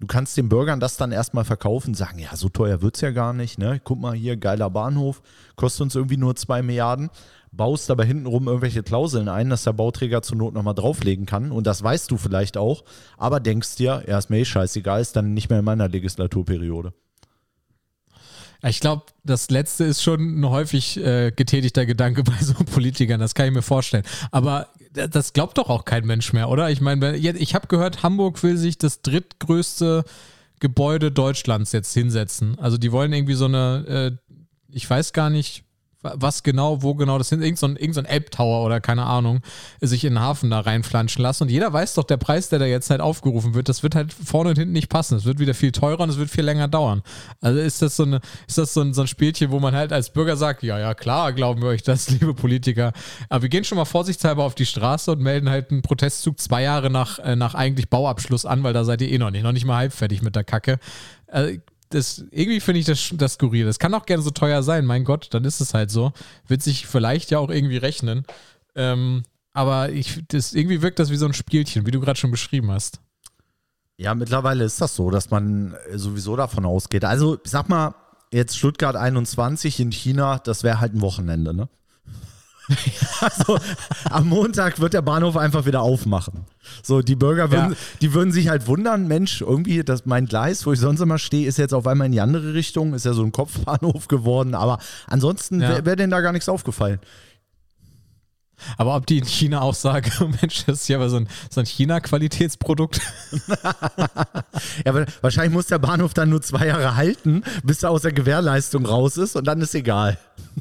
du kannst den Bürgern das dann erstmal verkaufen, sagen, ja, so teuer wird es ja gar nicht. Ne? Guck mal hier, geiler Bahnhof, kostet uns irgendwie nur zwei Milliarden. Baust aber hintenrum irgendwelche Klauseln ein, dass der Bauträger zur Not nochmal drauflegen kann. Und das weißt du vielleicht auch, aber denkst dir, ja, ist mir eh scheißegal, ist dann nicht mehr in meiner Legislaturperiode. Ich glaube, das letzte ist schon ein häufig äh, getätigter Gedanke (laughs) bei so Politikern, das kann ich mir vorstellen. Aber das glaubt doch auch kein Mensch mehr, oder? Ich meine, ich habe gehört, Hamburg will sich das drittgrößte Gebäude Deutschlands jetzt hinsetzen. Also die wollen irgendwie so eine, äh, ich weiß gar nicht, was genau, wo genau das sind, irgend so ein, irgend so Elbtower oder keine Ahnung, sich in den Hafen da reinflanschen lassen. Und jeder weiß doch, der Preis, der da jetzt halt aufgerufen wird, das wird halt vorne und hinten nicht passen. Es wird wieder viel teurer und es wird viel länger dauern. Also ist das so, eine, ist das so, ein, so ein Spielchen, wo man halt als Bürger sagt, ja, ja, klar, glauben wir euch das, (laughs) liebe Politiker. Aber wir gehen schon mal vorsichtshalber auf die Straße und melden halt einen Protestzug zwei Jahre nach, äh, nach eigentlich Bauabschluss an, weil da seid ihr eh noch nicht, noch nicht mal halb fertig mit der Kacke. Also, das, irgendwie finde ich das, das skurril. Das kann auch gerne so teuer sein, mein Gott, dann ist es halt so. Wird sich vielleicht ja auch irgendwie rechnen. Ähm, aber ich, das, irgendwie wirkt das wie so ein Spielchen, wie du gerade schon beschrieben hast. Ja, mittlerweile ist das so, dass man äh, sowieso davon ausgeht. Also, ich sag mal, jetzt Stuttgart 21 in China, das wäre halt ein Wochenende, ne? (laughs) also, am Montag wird der Bahnhof einfach wieder aufmachen. So, die Bürger würden, Ja. die würden sich halt wundern, Mensch, irgendwie, das, mein Gleis, wo ich sonst immer stehe, ist jetzt auf einmal in die andere Richtung, ist ja so ein Kopfbahnhof geworden, aber ansonsten Ja. wäre wär denen da gar nichts aufgefallen. Aber ob die in China auch sagen, (laughs) Mensch, das ist ja aber so ein, so ein China-Qualitätsprodukt. (laughs) Ja, aber wahrscheinlich muss der Bahnhof dann nur zwei Jahre halten, bis er aus der Gewährleistung raus ist und dann ist egal.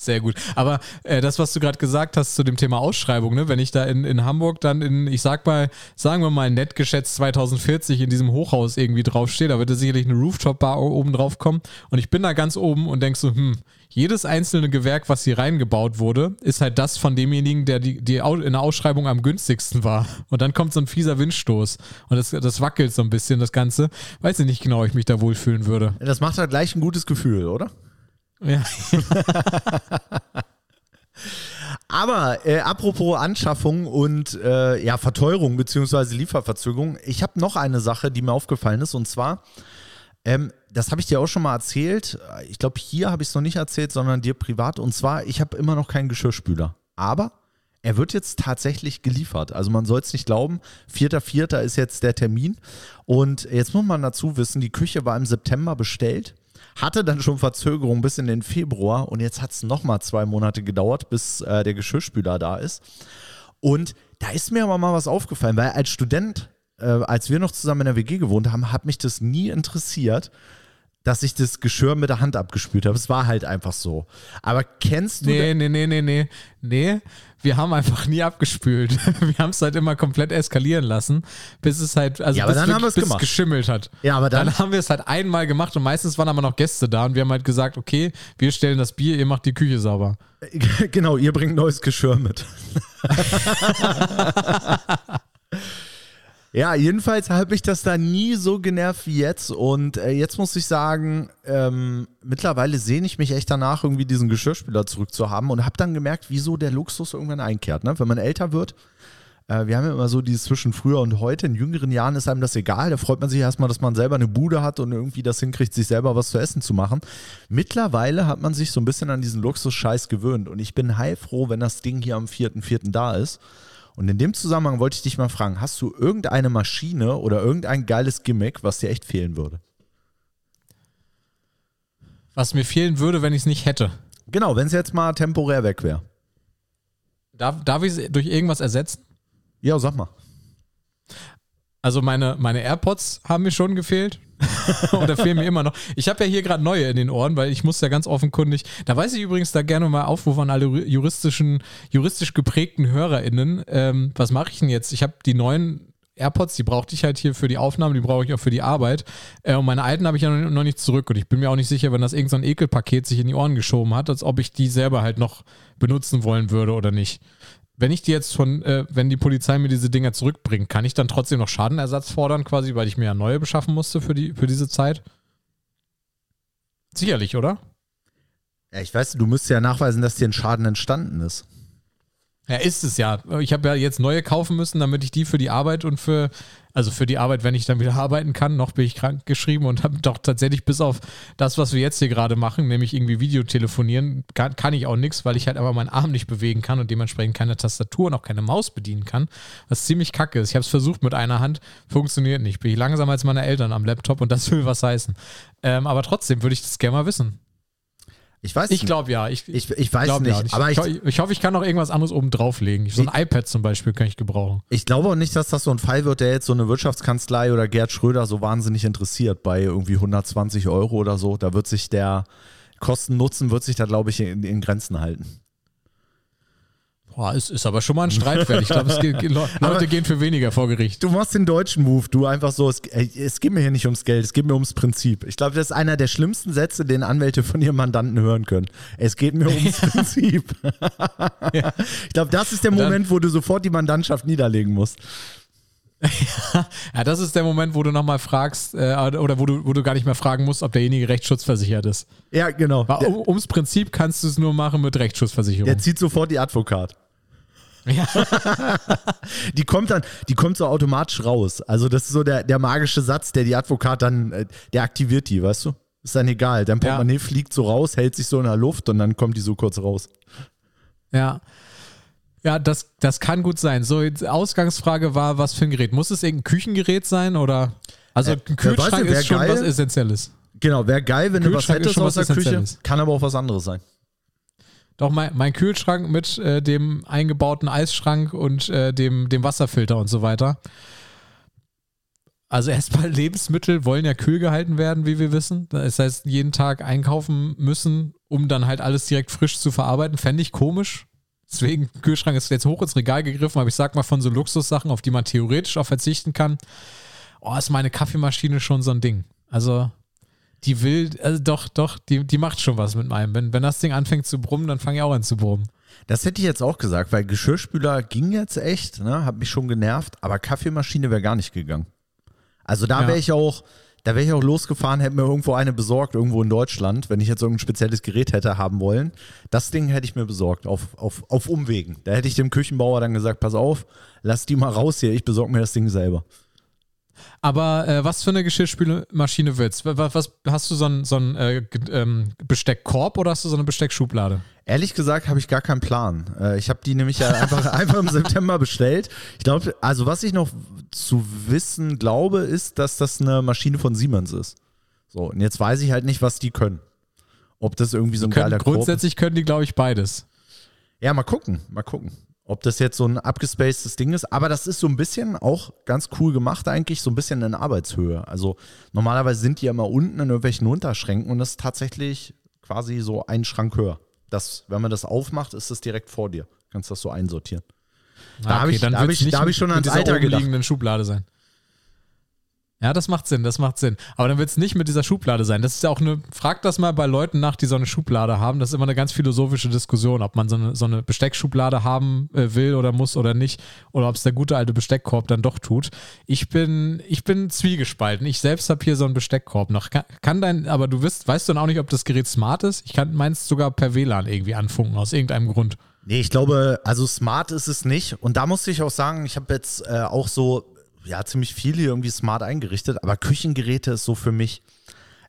Sehr gut. Aber äh, das, was du gerade gesagt hast zu dem Thema Ausschreibung, ne? wenn ich da in, in Hamburg dann in, ich sag mal, sagen wir mal nett geschätzt 2040 in diesem Hochhaus irgendwie draufstehe, da wird da sicherlich eine Rooftop-Bar oben drauf kommen und ich bin da ganz oben und denk so, hm, jedes einzelne Gewerk, was hier reingebaut wurde, ist halt das von demjenigen, der die, die in der Ausschreibung am günstigsten war. Und dann kommt so ein fieser Windstoß und das, das wackelt so ein bisschen, das Ganze. Weiß ich nicht genau, ob ich mich da wohlfühlen würde. Das macht halt gleich ein gutes Gefühl, oder? Ja. (laughs) Aber äh, apropos Anschaffung und äh, ja, Verteuerung bzw. Lieferverzögerung, ich habe noch eine Sache, die mir aufgefallen ist, und zwar, ähm, das habe ich dir auch schon mal erzählt. Ich glaube, hier habe ich es noch nicht erzählt, sondern dir privat. Und zwar, ich habe immer noch keinen Geschirrspüler. Aber er wird jetzt tatsächlich geliefert. Also man soll es nicht glauben. 4.4. ist jetzt der Termin. Und jetzt muss man dazu wissen, die Küche war im September bestellt. Hatte dann schon Verzögerung bis in den Februar und jetzt hat es nochmal zwei Monate gedauert, bis äh, der Geschirrspüler da ist. Und da ist mir aber mal was aufgefallen, weil als Student, äh, als wir noch zusammen in der WG gewohnt haben, hat mich das nie interessiert, dass ich das Geschirr mit der Hand abgespült habe. Es war halt einfach so. Aber kennst du Nee, nee, nee, nee, nee. Nee, wir haben einfach nie abgespült. (laughs) Wir haben es halt immer komplett eskalieren lassen, bis es halt, also Ja, aber bis, dann haben wir es bis gemacht. geschimmelt hat. Ja, aber dann- haben wir es halt einmal gemacht und meistens waren aber noch Gäste da und wir haben halt gesagt, okay, wir stellen das Bier, ihr macht die Küche sauber. (laughs) Genau, ihr bringt neues Geschirr mit. (laughs) ja, jedenfalls habe ich das da nie so genervt wie jetzt. Und äh, jetzt muss ich sagen, ähm, mittlerweile sehne ich mich echt danach, irgendwie diesen Geschirrspüler zurückzuhaben und habe dann gemerkt, wieso der Luxus irgendwann einkehrt. Ne? Wenn man älter wird, Äh, wir haben ja immer so dieses zwischen früher und heute. In jüngeren Jahren ist einem das egal. Da freut man sich erstmal, dass man selber eine Bude hat und irgendwie das hinkriegt, sich selber was zu essen zu machen. Mittlerweile hat man sich so ein bisschen an diesen Luxus-Scheiß gewöhnt. Und ich bin heilfroh, wenn das Ding hier am 4.4. da ist. Und in dem Zusammenhang wollte ich dich mal fragen, hast du irgendeine Maschine oder irgendein geiles Gimmick, was dir echt fehlen würde? Was mir fehlen würde, wenn ich es nicht hätte. Genau, wenn es jetzt mal temporär weg wäre. Darf, darf ich es durch irgendwas ersetzen? Ja, sag mal. Also meine, meine AirPods haben mir schon gefehlt. (laughs) Oder fehlen mir immer noch. Ich habe ja hier gerade neue in den Ohren, weil ich muss ja ganz offenkundig. Da weiß ich übrigens da gerne mal Aufruf an alle juristischen, juristisch geprägten HörerInnen. Ähm, was mache ich denn jetzt? Ich habe die neuen AirPods, die brauchte ich halt hier für die Aufnahme, die brauche ich auch für die Arbeit. Äh, und meine alten habe ich ja noch nicht zurück. Und ich bin mir auch nicht sicher, wenn das irgendein so Ekelpaket sich in die Ohren geschoben hat, als ob ich die selber halt noch benutzen wollen würde oder nicht. Wenn ich die jetzt von, äh, wenn die Polizei mir diese Dinger zurückbringt, kann ich dann trotzdem noch Schadenersatz fordern, quasi, weil ich mir ja neue beschaffen musste für, die, für diese Zeit? Sicherlich, oder? Ja, ich weiß, du müsstest ja nachweisen, dass dir ein Schaden entstanden ist. Ja, ist es ja. Ich habe ja jetzt neue kaufen müssen, damit ich die für die Arbeit und für, also für die Arbeit, wenn ich dann wieder arbeiten kann, noch bin ich krank geschrieben und habe doch tatsächlich bis auf das, was wir jetzt hier gerade machen, nämlich irgendwie Videotelefonieren, kann, kann ich auch nichts, weil ich halt aber meinen Arm nicht bewegen kann und dementsprechend keine Tastatur und auch keine Maus bedienen kann, was ziemlich kacke ist. Ich habe es versucht mit einer Hand, funktioniert nicht. Bin ich langsamer als meine Eltern am Laptop und das will was heißen. Ähm, aber trotzdem würde ich das gerne mal wissen. Ich weiß Ich glaube ja. Ich, ich, ich weiß nicht. Ja. Ich, aber ich, ich, ich, hoffe, ich kann noch irgendwas anderes oben drauflegen. So ein iPad zum Beispiel kann ich gebrauchen. Ich glaube auch nicht, dass das so ein Fall wird, der jetzt so eine Wirtschaftskanzlei oder Gerd Schröder so wahnsinnig interessiert bei irgendwie 120 Euro oder so. Da wird sich der Kosten-Nutzen, wird sich da, glaube ich, in, in Grenzen halten. Boah, ist, ist aber schon mal ein Streitwert. Ich glaube, Leute gehen für weniger vor Gericht. Du machst den deutschen Move. Du einfach so, es, es geht mir hier nicht ums Geld, es geht mir ums Prinzip. Ich glaube, das ist einer der schlimmsten Sätze, den Anwälte von ihrem Mandanten hören können. Es geht mir ums (laughs) Prinzip. ja. Ich glaube, das ist der Moment, wo du sofort die Mandantschaft niederlegen musst. (laughs) ja, das ist der Moment, wo du nochmal fragst, äh, oder wo du, wo du gar nicht mehr fragen musst, ob derjenige rechtsschutzversichert ist. Ja, genau. Weil, um, ums Prinzip kannst du es nur machen mit Rechtsschutzversicherung. Der zieht sofort die Advokat. Ja. (laughs) die kommt dann, die kommt so automatisch raus. Also das ist so der, der magische Satz, der die Advokat dann, äh, der aktiviert die, weißt du? Ist dann egal. Dein Portemonnaie ja. fliegt so raus, hält sich so in der Luft und dann kommt die so kurz raus. Ja. Ja, das, das kann gut sein. So, Ausgangsfrage war, was für ein Gerät? Muss es irgendein Küchengerät sein oder? Also ein Kühlschrank ja, ist schon geil. was Essentielles. Genau, wäre geil, wenn du was hättest aus der Küche. Kann aber auch was anderes sein. Doch, mein, mein Kühlschrank mit äh, dem eingebauten Eisschrank und äh, dem, dem Wasserfilter und so weiter. Also erstmal (laughs) Lebensmittel wollen ja kühl gehalten werden, wie wir wissen. Das heißt, jeden Tag einkaufen müssen, um dann halt alles direkt frisch zu verarbeiten. Fände ich komisch. Deswegen, Kühlschrank ist jetzt hoch ins Regal gegriffen, aber ich sag mal von so Luxussachen, auf die man theoretisch auch verzichten kann. Oh, ist meine Kaffeemaschine schon so ein Ding. Also die will, also doch, doch, die, die macht schon was mit meinem. Wenn, wenn das Ding anfängt zu brummen, dann fange ich auch an zu brummen. Das hätte ich jetzt auch gesagt, weil Geschirrspüler ging jetzt echt, ne, hat mich schon genervt, aber Kaffeemaschine wäre gar nicht gegangen. Also da wäre ja. ich auch, da wäre ich auch losgefahren, hätte mir irgendwo eine besorgt, irgendwo in Deutschland, wenn ich jetzt irgendein spezielles Gerät hätte haben wollen. Das Ding hätte ich mir besorgt, auf, auf, auf Umwegen. Da hätte ich dem Küchenbauer dann gesagt, pass auf, lass die mal raus hier, ich besorge mir das Ding selber. Aber äh, was für eine Geschirrspülmaschine du? Was, was, hast du so einen so äh, ähm, Besteckkorb oder hast du so eine Besteckschublade? Ehrlich gesagt habe ich gar keinen Plan. Äh, ich habe die nämlich ja einfach, (laughs) einfach im September bestellt. Ich glaube, also was ich noch zu wissen glaube, ist, dass das eine Maschine von Siemens ist. So, und jetzt weiß ich halt nicht, was die können. Ob das irgendwie so ein geiler Grundsätzlich Korb können die, glaube ich, beides. Ja, mal gucken, mal gucken. Ob das jetzt so ein abgespacedes Ding ist, aber das ist so ein bisschen auch ganz cool gemacht eigentlich, so ein bisschen in Arbeitshöhe. Also normalerweise sind die ja immer unten in irgendwelchen Unterschränken und das ist tatsächlich quasi so ein Schrank höher. Das, wenn man das aufmacht, ist es direkt vor dir. Kannst das so einsortieren. Da ah, habe ich, hab ich, hab ich schon ans Alter gedacht. Schublade sein. Ja, das macht Sinn, das macht Sinn. Aber dann wird es nicht mit dieser Schublade sein. Das ist ja auch eine, frag das mal bei Leuten nach, die so eine Schublade haben. Das ist immer eine ganz philosophische Diskussion, ob man so eine, so eine Besteckschublade haben äh, will oder muss oder nicht. Oder ob es der gute alte Besteckkorb dann doch tut. Ich bin, ich bin zwiegespalten. Ich selbst habe hier so einen Besteckkorb noch. Kann, kann, dein, aber du wirst, weißt dann auch nicht, ob das Gerät smart ist? Ich kann meins sogar per WLAN irgendwie anfunken, aus irgendeinem Grund. Nee, ich glaube, also smart ist es nicht. Und da musste ich auch sagen, ich habe jetzt äh, auch so, ja, ziemlich viel hier irgendwie smart eingerichtet, aber Küchengeräte ist so für mich,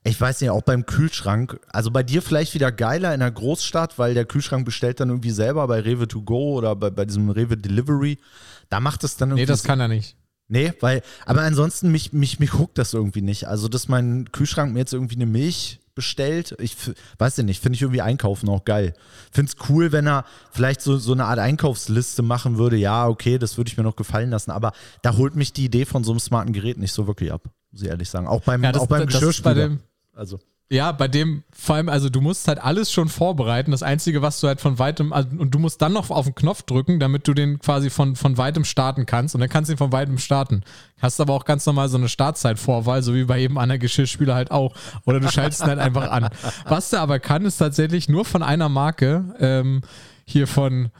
ich weiß nicht, auch beim Kühlschrank, also bei dir vielleicht wieder geiler in der Großstadt, weil der Kühlschrank bestellt dann irgendwie selber bei Rewe to go oder bei, bei diesem Rewe Delivery. Da macht es dann irgendwie. Nee, das kann er nicht. Nee, weil, aber ansonsten, mich, mich, mich huckt das irgendwie nicht. Also, dass mein Kühlschrank mir jetzt irgendwie eine Milch bestellt. Ich weiß ja nicht, finde ich irgendwie einkaufen auch geil. Finde es cool, wenn er vielleicht so, so eine Art Einkaufsliste machen würde. Ja, okay, das würde ich mir noch gefallen lassen, aber da holt mich die Idee von so einem smarten Gerät nicht so wirklich ab, muss ich ehrlich sagen. Auch beim, Ja, das- auch beim Geschirrspüler. bei dem- also. Ja, bei dem, vor allem, also du musst halt alles schon vorbereiten. Das Einzige, was du halt von weitem, also, und du musst dann noch auf den Knopf drücken, damit du den quasi von, von weitem starten kannst. Und dann kannst du ihn von weitem starten. Hast aber auch ganz normal so eine Startzeitvorwahl, so wie bei jedem anderen Geschirrspüler halt auch. Oder du schaltest ihn halt einfach an. Was der aber kann, ist tatsächlich nur von einer Marke, ähm, hier von,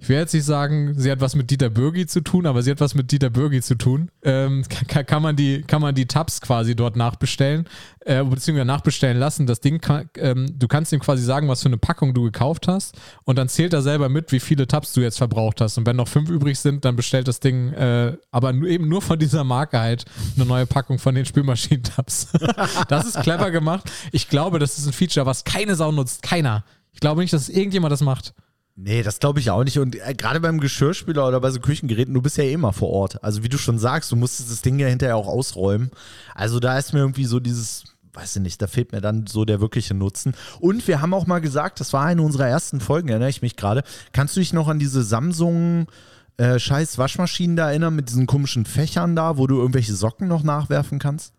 ich will jetzt nicht sagen, sie hat was mit Dieter Bürgi zu tun, aber sie hat was mit Dieter Bürgi zu tun. Ähm, kann, kann, man die, kann man die Tabs quasi dort nachbestellen, äh, beziehungsweise nachbestellen lassen. Das Ding, kann, ähm, du kannst ihm quasi sagen, was für eine Packung du gekauft hast und dann zählt er selber mit, wie viele Tabs du jetzt verbraucht hast. Und wenn noch fünf übrig sind, dann bestellt das Ding, äh, aber eben nur von dieser Marke halt, eine neue Packung von den Spülmaschinentabs. (laughs) das ist clever gemacht. Ich glaube, das ist ein Feature, was keine Sau nutzt. Keiner. Ich glaube nicht, dass irgendjemand das macht. Nee, das glaube ich auch nicht. Und äh, gerade beim Geschirrspüler oder bei so Küchengeräten, du bist ja eh immer vor Ort. Also wie du schon sagst, du musst das Ding ja hinterher auch ausräumen. Also da ist mir irgendwie so dieses, weiß ich nicht, da fehlt mir dann so der wirkliche Nutzen. Und wir haben auch mal gesagt, das war eine unserer ersten Folgen, erinnere ich mich gerade. Kannst du dich noch an diese Samsung äh, scheiß Waschmaschinen da erinnern mit diesen komischen Fächern da, wo du irgendwelche Socken noch nachwerfen kannst?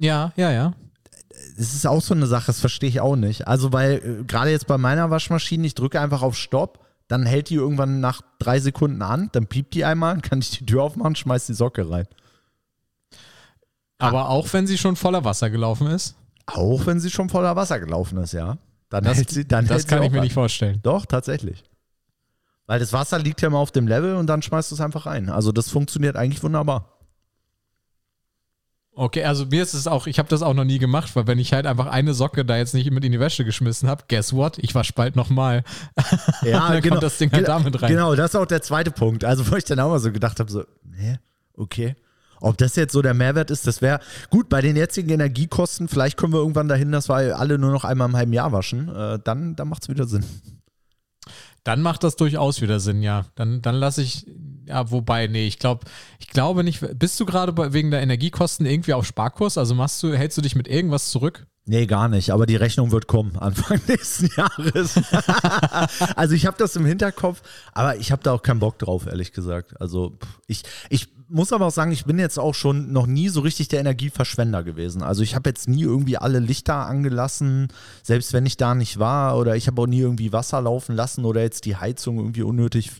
Ja, ja, ja. Das ist auch so eine Sache, das verstehe ich auch nicht. Also, weil äh, gerade jetzt bei meiner Waschmaschine, ich drücke einfach auf Stopp, dann hält die irgendwann nach drei Sekunden an, dann piept die einmal, dann kann ich die Tür aufmachen, schmeiß die Socke rein. Aber auch wenn sie schon voller Wasser gelaufen ist. Auch wenn sie schon voller Wasser gelaufen ist, ja. Dann Das, hält sie, dann das hält kann ich mir an. nicht vorstellen. Doch, tatsächlich. Weil das Wasser liegt ja mal auf dem Level und dann schmeißt du es einfach rein. Also das funktioniert eigentlich wunderbar. Okay, also mir ist es auch, ich habe das auch noch nie gemacht, weil wenn ich halt einfach eine Socke da jetzt nicht mit in die Wäsche geschmissen habe, guess what? Ich wasche bald nochmal. (laughs) Ja, Dann kommt das Ding halt genau, damit rein. Genau, das ist auch der zweite Punkt. Also, wo ich dann auch mal so gedacht habe, so, hä, okay. Ob das jetzt so der Mehrwert ist, das wäre gut bei den jetzigen Energiekosten. Vielleicht kommen wir irgendwann dahin, dass wir alle nur noch einmal im halben Jahr waschen. Äh, dann dann macht es wieder Sinn. Dann macht das durchaus wieder Sinn, ja. Dann, dann lasse ich, ja, wobei, nee, ich glaube, ich glaube nicht. Bist du gerade wegen der Energiekosten irgendwie auf Sparkurs? Also machst du, hältst du dich mit irgendwas zurück? Nee, gar nicht. Aber die Rechnung wird kommen (laughs) Anfang nächsten Jahres. (laughs) also ich habe das im Hinterkopf, aber ich habe da auch keinen Bock drauf, ehrlich gesagt. Also ich, ich muss aber auch sagen, ich bin jetzt auch schon noch nie so richtig der Energieverschwender gewesen. Also ich habe jetzt nie irgendwie alle Lichter angelassen, selbst wenn ich da nicht war. Oder ich habe auch nie irgendwie Wasser laufen lassen oder jetzt die Heizung irgendwie unnötig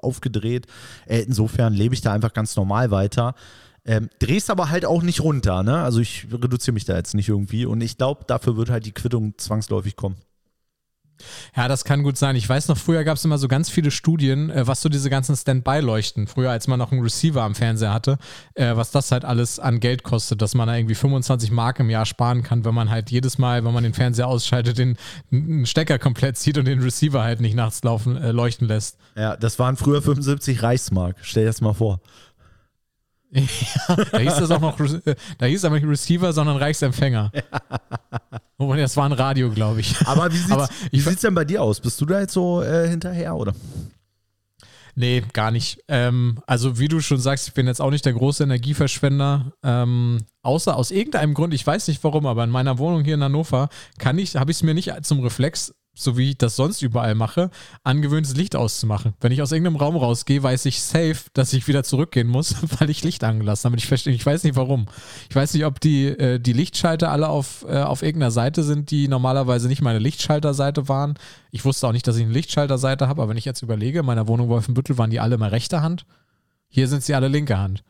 aufgedreht. Äh, insofern lebe ich da einfach ganz normal weiter. Ähm, drehst aber halt auch nicht runter, ne? Also ich reduziere mich da jetzt nicht irgendwie und ich glaube, dafür wird halt die Quittung zwangsläufig kommen. Ja, das kann gut sein. Ich weiß noch, früher gab es immer so ganz viele Studien, äh, was so diese ganzen Standby-Leuchten, früher als man noch einen Receiver am Fernseher hatte, äh, was das halt alles an Geld kostet, dass man da irgendwie 25 Mark im Jahr sparen kann, wenn man halt jedes Mal, wenn man den Fernseher ausschaltet, den einen Stecker komplett zieht und den Receiver halt nicht nachts laufen, äh, leuchten lässt. Ja, das waren früher 75 Reichsmark. Stell dir das mal vor. (laughs) Da hieß das auch noch, äh, da hieß aber nicht Receiver, sondern Reichsempfänger. (laughs) Wobei, das war ein Radio, glaube ich. Aber wie sieht's, Aber wie ich- sieht's denn bei dir aus? Bist du da jetzt so äh, hinterher, oder? Nee, gar nicht. Ähm, also wie du schon sagst, ich bin jetzt auch nicht der große Energieverschwender. Ähm, außer aus irgendeinem Grund, ich weiß nicht warum, aber in meiner Wohnung hier in Hannover kann ich, habe ich es mir nicht zum Reflex, so wie ich das sonst überall mache, angewöhnt, das Licht auszumachen. Wenn ich aus irgendeinem Raum rausgehe, weiß ich safe, dass ich wieder zurückgehen muss, (laughs) weil ich Licht angelassen habe. Ich verstehe, ich weiß nicht warum. Ich weiß nicht, ob die, äh, die Lichtschalter alle auf, äh, auf irgendeiner Seite sind, die normalerweise nicht meine Lichtschalterseite waren. Ich wusste auch nicht, dass ich eine Lichtschalterseite habe, aber wenn ich jetzt überlege, in meiner Wohnung Wolfenbüttel waren die alle immer rechte Hand. Hier sind sie alle linke Hand.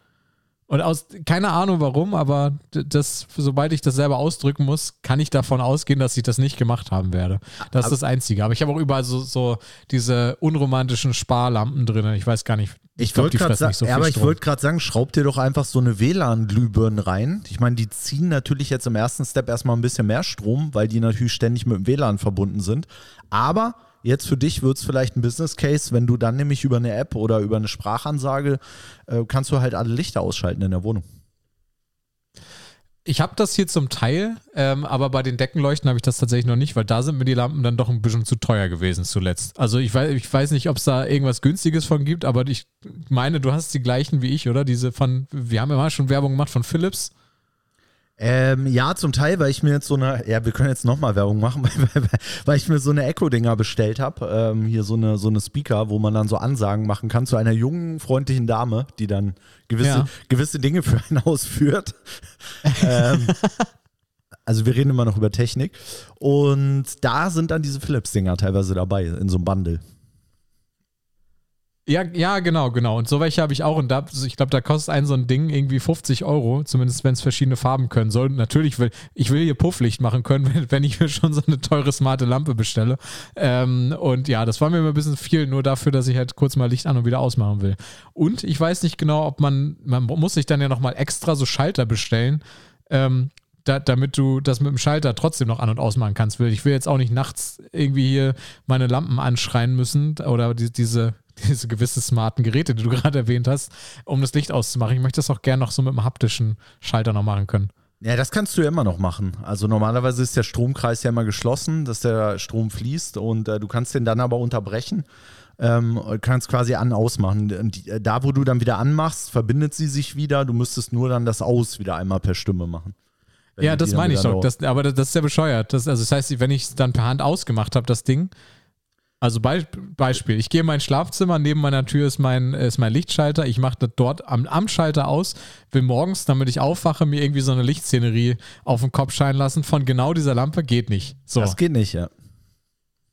Und aus, keine Ahnung warum, aber das, sobald ich das selber ausdrücken muss, kann ich davon ausgehen, dass ich das nicht gemacht haben werde. Das ist das Einzige. Aber ich habe auch überall so, so diese unromantischen Sparlampen drin. Ich weiß gar nicht. Ich glaub, wollte die gerade sagen, nicht so aber ich wollte gerade sagen, schraub dir doch einfach so eine WLAN-Glühbirne rein. Ich meine, die ziehen natürlich jetzt im ersten Step erstmal ein bisschen mehr Strom, weil die natürlich ständig mit dem WLAN verbunden sind. Aber jetzt für dich wird es vielleicht ein Business Case, wenn du dann nämlich über eine App oder über eine Sprachansage äh, kannst du halt alle Lichter ausschalten in der Wohnung. Ich habe das hier zum Teil, ähm, aber bei den Deckenleuchten habe ich das tatsächlich noch nicht, weil da sind mir die Lampen dann doch ein bisschen zu teuer gewesen zuletzt. Also ich weiß, ich weiß nicht, ob es da irgendwas Günstiges von gibt, aber ich meine, du hast die gleichen wie ich, oder? Diese von, wir haben ja mal schon Werbung gemacht von Philips. Ähm, ja, zum Teil, weil ich mir jetzt so eine, ja, wir können jetzt nochmal Werbung machen, (laughs) weil, weil, ich mir so eine Echo-Dinger bestellt habe. Ähm, hier so eine, so eine Speaker, wo man dann so Ansagen machen kann zu einer jungen, freundlichen Dame, die dann gewisse, ja. gewisse Dinge für einen (laughs) ausführt. ähm, (laughs) also wir reden immer noch über Technik. Und da sind dann diese Philips-Dinger teilweise dabei, in so einem Bundle. Ja, ja, genau, genau. Und so welche habe ich auch. Und da, ich glaube, da kostet ein so ein Ding irgendwie 50 Euro, zumindest wenn es verschiedene Farben können soll. Natürlich will ich will hier Pufflicht machen können, (laughs) wenn, wenn ich mir schon so eine teure smarte Lampe bestelle. Ähm, und ja, das war mir immer ein bisschen viel, nur dafür, dass ich halt kurz mal Licht an und wieder ausmachen will. Und ich weiß nicht genau, ob man, man muss sich dann ja nochmal extra so Schalter bestellen. Ähm, da, damit du das mit dem Schalter trotzdem noch an- und ausmachen kannst. Ich will jetzt auch nicht nachts irgendwie hier meine Lampen anschreien müssen oder die, diese (laughs) diese gewisse smarten Geräte, die du gerade erwähnt hast, um das Licht auszumachen. Ich möchte das auch gerne noch so mit einem haptischen Schalter noch machen können. Ja, das kannst du ja immer noch machen. Also normalerweise ist der Stromkreis ja immer geschlossen, dass der Strom fließt und äh, du kannst den dann aber unterbrechen. Ähm, kannst quasi an ausmachen. Und äh, da, wo du dann wieder anmachst, verbindet sie sich wieder. Du müsstest nur dann das Aus wieder einmal per Stimme machen. Ja, das meine ich doch. Das, aber das, das, ist ja bescheuert. Das, also das heißt, wenn ich es dann per Hand ausgemacht habe, das Ding, also Be Beispiel, ich gehe in mein Schlafzimmer, neben meiner Tür ist mein, ist mein Lichtschalter, ich mache das dort am, am Schalter aus, will morgens, damit ich aufwache, mir irgendwie so eine Lichtszenerie auf den Kopf scheinen lassen von genau dieser Lampe, geht nicht. So. Das geht nicht, ja.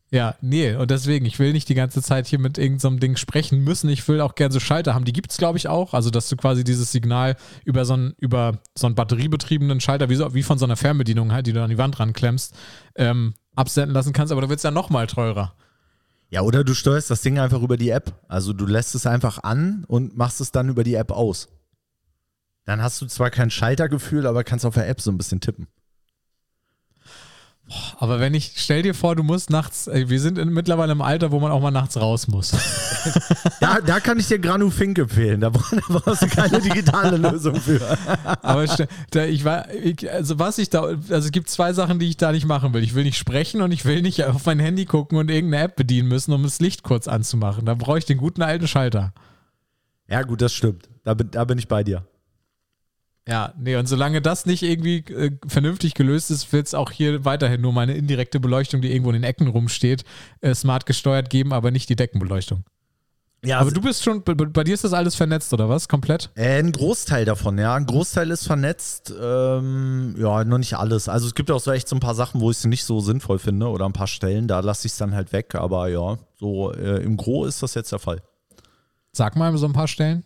Ja, nee, und deswegen, ich will nicht die ganze Zeit hier mit irgendeinem so Ding sprechen müssen. Ich will auch gerne so Schalter haben. Die gibt es, glaube ich, auch. Also, dass du quasi dieses Signal über so einen, über so einen batteriebetriebenen Schalter, wie, so, wie von so einer Fernbedienung halt, die du an die Wand ranklemmst, ähm, absenden lassen kannst. Aber da wird es ja nochmal teurer. Ja, oder du steuerst das Ding einfach über die App. Also du lässt es einfach an und machst es dann über die App aus. Dann hast du zwar kein Schaltergefühl, aber kannst auf der App so ein bisschen tippen. Aber wenn ich, stell dir vor, du musst nachts, wir sind in, mittlerweile im Alter, wo man auch mal nachts raus muss. (laughs) da, da kann ich dir Granu Fink empfehlen, da brauchst du keine (laughs) digitale Lösung für. Aber da, ich war, ich, also was ich da, also es gibt zwei Sachen, die ich da nicht machen will. Ich will nicht sprechen und ich will nicht auf mein Handy gucken und irgendeine App bedienen müssen, um das Licht kurz anzumachen. Da brauche ich den guten alten Schalter. Ja, gut, das stimmt. Da bin, da bin ich bei dir. Ja, nee, und solange das nicht irgendwie äh, vernünftig gelöst ist, wird es auch hier weiterhin nur meine indirekte Beleuchtung, die irgendwo in den Ecken rumsteht, äh, smart gesteuert geben, aber nicht die Deckenbeleuchtung. Ja, aber also, du bist schon, bei, bei, dir ist das alles vernetzt oder was? Komplett? Äh, ein Großteil davon, ja. Ein Großteil ist vernetzt. Ähm, ja, noch nicht alles. Also es gibt auch so echt so ein paar Sachen, wo ich es nicht so sinnvoll finde oder ein paar Stellen, da lasse ich es dann halt weg. Aber ja, so äh, im Gro ist das jetzt der Fall. Sag mal so ein paar Stellen.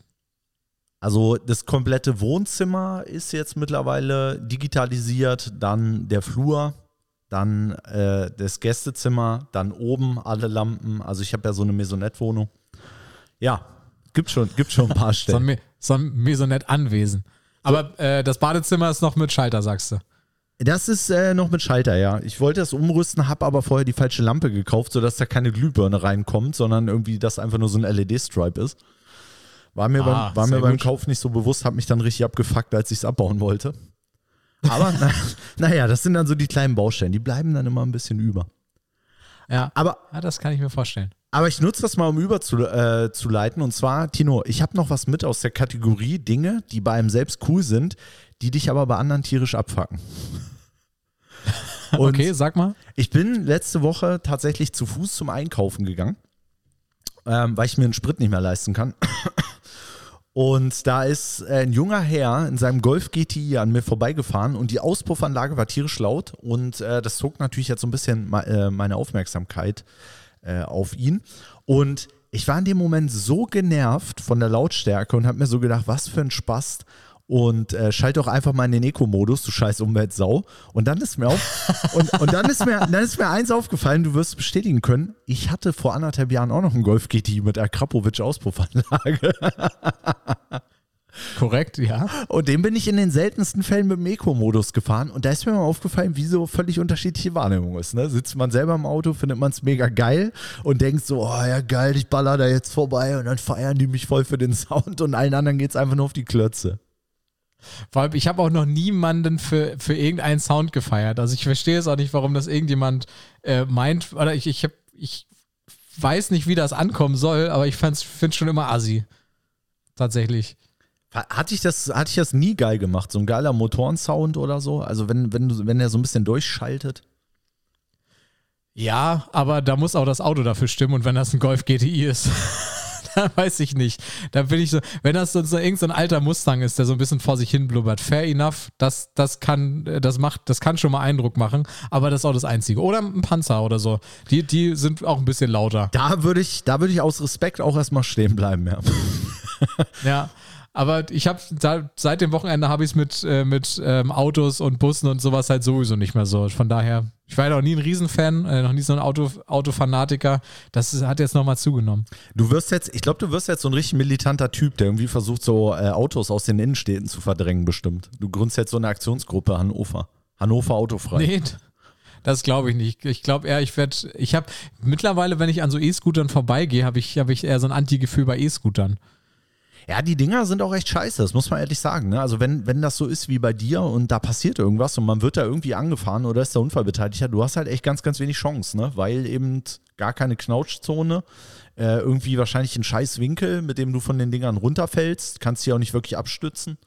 Also das komplette Wohnzimmer ist jetzt mittlerweile digitalisiert, dann der Flur, dann äh, das Gästezimmer, dann oben alle Lampen. Also ich habe ja so eine Maisonette-Wohnung. Ja, gibt schon, gibt schon ein paar (laughs) Stellen. so ein, so ein Maisonette-Anwesen. Aber äh, das Badezimmer ist noch mit Schalter, sagst du? Das ist äh, noch mit Schalter, ja. Ich wollte das umrüsten, habe aber vorher die falsche Lampe gekauft, sodass da keine Glühbirne reinkommt, sondern irgendwie das einfach nur so ein LED-Stripe ist. War mir, ah, beim, war mir beim Kauf nicht so bewusst, habe mich dann richtig abgefuckt, als ich es abbauen wollte. Aber na, (laughs) naja, das sind dann so die kleinen Baustellen, die bleiben dann immer ein bisschen über. Ja, aber ja, das kann ich mir vorstellen. Aber ich nutze das mal, um überzuleiten. Äh, und zwar, Tino, ich habe noch was mit aus der Kategorie Dinge, die bei einem selbst cool sind, die dich aber bei anderen tierisch abfacken. (laughs) okay, sag mal. Ich bin letzte Woche tatsächlich zu Fuß zum Einkaufen gegangen, ähm, weil ich mir einen Sprit nicht mehr leisten kann. Und da ist äh, ein junger Herr in seinem Golf GTI an mir vorbeigefahren und die Auspuffanlage war tierisch laut und äh, das zog natürlich jetzt so ein bisschen äh, meine Aufmerksamkeit äh, auf ihn. Und ich war in dem Moment so genervt von der Lautstärke und habe mir so gedacht, was für ein Spaß und äh, schalte doch einfach mal in den Eco-Modus, du scheiß Umweltsau. Und dann ist mir auf, und, und dann ist mir, dann ist mir eins aufgefallen, du wirst bestätigen können, ich hatte vor anderthalb Jahren auch noch einen Golf GTI mit der Krapowitsch Auspuffanlage. (laughs) Korrekt, ja. Und den bin ich in den seltensten Fällen mit dem Eco-Modus gefahren. Und da ist mir mal aufgefallen, wie so völlig unterschiedliche Wahrnehmung ist. Ne? Sitzt man selber im Auto, findet man es mega geil und denkt so, oh ja geil, ich baller da jetzt vorbei und dann feiern die mich voll für den Sound und allen anderen geht es einfach nur auf die Klötze. Vor allem, ich habe auch noch niemanden für, für irgendeinen Sound gefeiert. Also ich verstehe es auch nicht, warum das irgendjemand äh, meint. Oder ich, ich, hab, ich weiß nicht, wie das ankommen soll, aber ich finde es schon immer assi. Tatsächlich. Hatte ich, das, hatte ich das nie geil gemacht, so ein geiler Motorensound oder so? Also wenn, wenn, wenn er so ein bisschen durchschaltet? Ja, aber da muss auch das Auto dafür stimmen und wenn das ein Golf GTI ist, (laughs) (laughs) weiß ich nicht. Da bin ich so, wenn das so, so irgendein alter Mustang ist, der so ein bisschen vor sich hin blubbert, fair enough, das, das kann, das macht, das kann schon mal Eindruck machen, aber das ist auch das Einzige. Oder ein Panzer oder so. Die, die sind auch ein bisschen lauter. Da würde ich, da würde ich aus Respekt auch erstmal stehen bleiben, ja. ja. (laughs) Aber ich habe seit dem Wochenende habe ich es mit, äh, mit ähm, Autos und Bussen und sowas halt sowieso nicht mehr so. Von daher, ich war ja noch nie ein Riesenfan, äh, noch nie so ein Auto, Autofanatiker. Das ist, hat jetzt nochmal zugenommen. Du wirst jetzt, ich glaube, du wirst jetzt so ein richtig militanter Typ, der irgendwie versucht, so äh, Autos aus den Innenstädten zu verdrängen, bestimmt. Du gründest jetzt so eine Aktionsgruppe Hannover. Hannover Autofrei. Nee, das glaube ich nicht. Ich glaube eher, ich werde, ich habe mittlerweile, wenn ich an so E-Scootern vorbeigehe, habe ich, hab ich eher so ein Anti-Gefühl bei E-Scootern. Ja, die Dinger sind auch echt scheiße, das muss man ehrlich sagen. Ne? Also wenn, wenn das so ist wie bei dir und da passiert irgendwas und man wird da irgendwie angefahren oder ist der Unfallbeteiligter, du hast halt echt ganz, ganz wenig Chance, ne? weil eben gar keine Knautschzone, äh, irgendwie wahrscheinlich ein scheiß Winkel, mit dem du von den Dingern runterfällst, kannst dich auch nicht wirklich abstützen.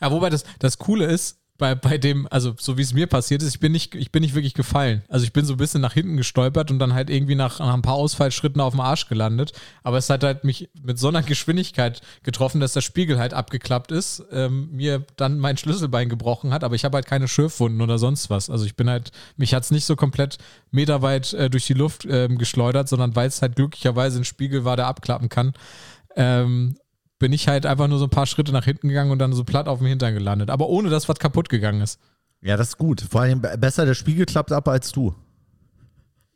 Ja, wobei das, das Coole ist, bei, bei dem, also so wie es mir passiert ist, ich bin nicht, ich bin nicht wirklich gefallen. Also ich bin so ein bisschen nach hinten gestolpert und dann halt irgendwie nach, nach ein paar Ausfallschritten auf dem Arsch gelandet. Aber es hat halt mich mit so einer Geschwindigkeit getroffen, dass der Spiegel halt abgeklappt ist, ähm, mir dann mein Schlüsselbein gebrochen hat, aber ich habe halt keine Schürfwunden oder sonst was. Also ich bin halt, mich hat es nicht so komplett meterweit äh, durch die Luft ähm, geschleudert, sondern weil es halt glücklicherweise ein Spiegel war, der abklappen kann. Ähm, bin ich halt einfach nur so ein paar Schritte nach hinten gegangen und dann so platt auf dem Hintern gelandet. Aber ohne, dass was kaputt gegangen ist. Ja, das ist gut. Vor allem besser der Spiegel klappt ab als du.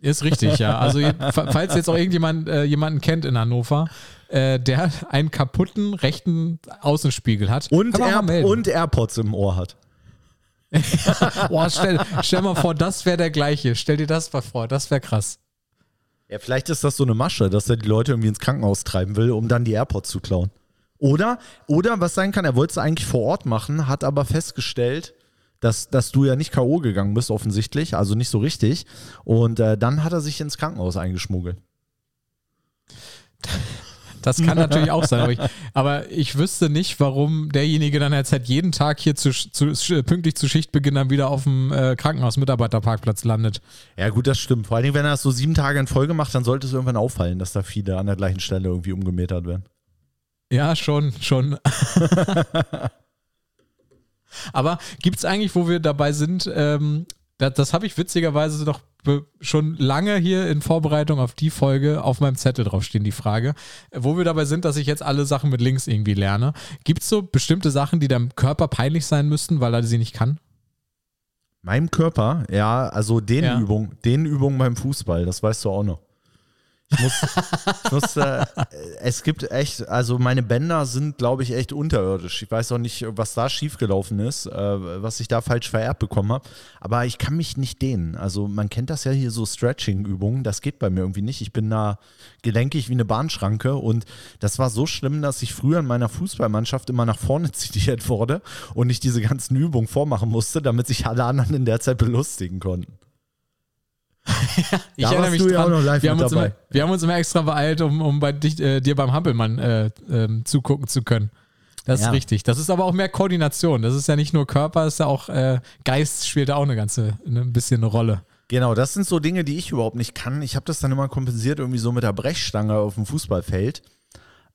Ist richtig, ja. Also (laughs) falls jetzt auch irgendjemand äh, jemanden kennt in Hannover, äh, der einen kaputten rechten Außenspiegel hat. Und, Air und AirPods im Ohr hat. (laughs) Boah, stell, stell mal vor, das wäre der gleiche. Stell dir das mal vor, das wäre krass. Ja, vielleicht ist das so eine Masche, dass er die Leute irgendwie ins Krankenhaus treiben will, um dann die AirPods zu klauen. Oder, oder was sein kann, er wollte es eigentlich vor Ort machen, hat aber festgestellt, dass, dass du ja nicht K.O. gegangen bist, offensichtlich, also nicht so richtig. Und äh, dann hat er sich ins Krankenhaus eingeschmuggelt. Das kann natürlich auch sein, aber ich, aber ich, wüsste nicht, warum derjenige dann jetzt halt jeden Tag hier zu, zu, pünktlich zu Schichtbeginn dann wieder auf dem äh, Krankenhaus-Mitarbeiterparkplatz landet. Ja, gut, das stimmt. Vor allem, wenn er das so sieben Tage in Folge macht, dann sollte es irgendwann auffallen, dass da viele an der gleichen Stelle irgendwie umgemetert werden. Ja, schon, schon. (laughs) Aber gibt es eigentlich, wo wir dabei sind, ähm, das, das habe ich witzigerweise noch schon lange hier in Vorbereitung auf die Folge auf meinem Zettel draufstehen, die Frage, wo wir dabei sind, dass ich jetzt alle Sachen mit Links irgendwie lerne. Gibt es so bestimmte Sachen, die deinem Körper peinlich sein müssten, weil er sie nicht kann? Meinem Körper? Ja, also den ja. Übungen, den Übungen beim Fußball, das weißt du auch noch. Ich muss, ich muss äh, es gibt echt, also meine Bänder sind, glaube ich, echt unterirdisch. Ich weiß auch nicht, was da schiefgelaufen ist, äh, was ich da falsch vererbt bekommen habe. Aber ich kann mich nicht dehnen. Also man kennt das ja hier so Stretching-Übungen. Das geht bei mir irgendwie nicht. Ich bin da gelenkig wie eine Bahnschranke und das war so schlimm, dass ich früher in meiner Fußballmannschaft immer nach vorne (laughs) zitiert wurde und ich diese ganzen Übungen vormachen musste, damit sich alle anderen in der Zeit belustigen konnten. (laughs) ich da erinnere mich dran. wir, haben uns immer, wir haben uns immer extra beeilt, um, um bei dich, äh, dir beim Hampelmann äh, äh, zugucken zu können. Das ja. ist richtig. Das ist aber auch mehr Koordination. Das ist ja nicht nur Körper, ist ja auch äh, Geist spielt da auch eine ganze, eine, ein bisschen eine Rolle. Genau, das sind so Dinge, die ich überhaupt nicht kann. Ich habe das dann immer kompensiert, irgendwie so mit der Brechstange auf dem Fußballfeld.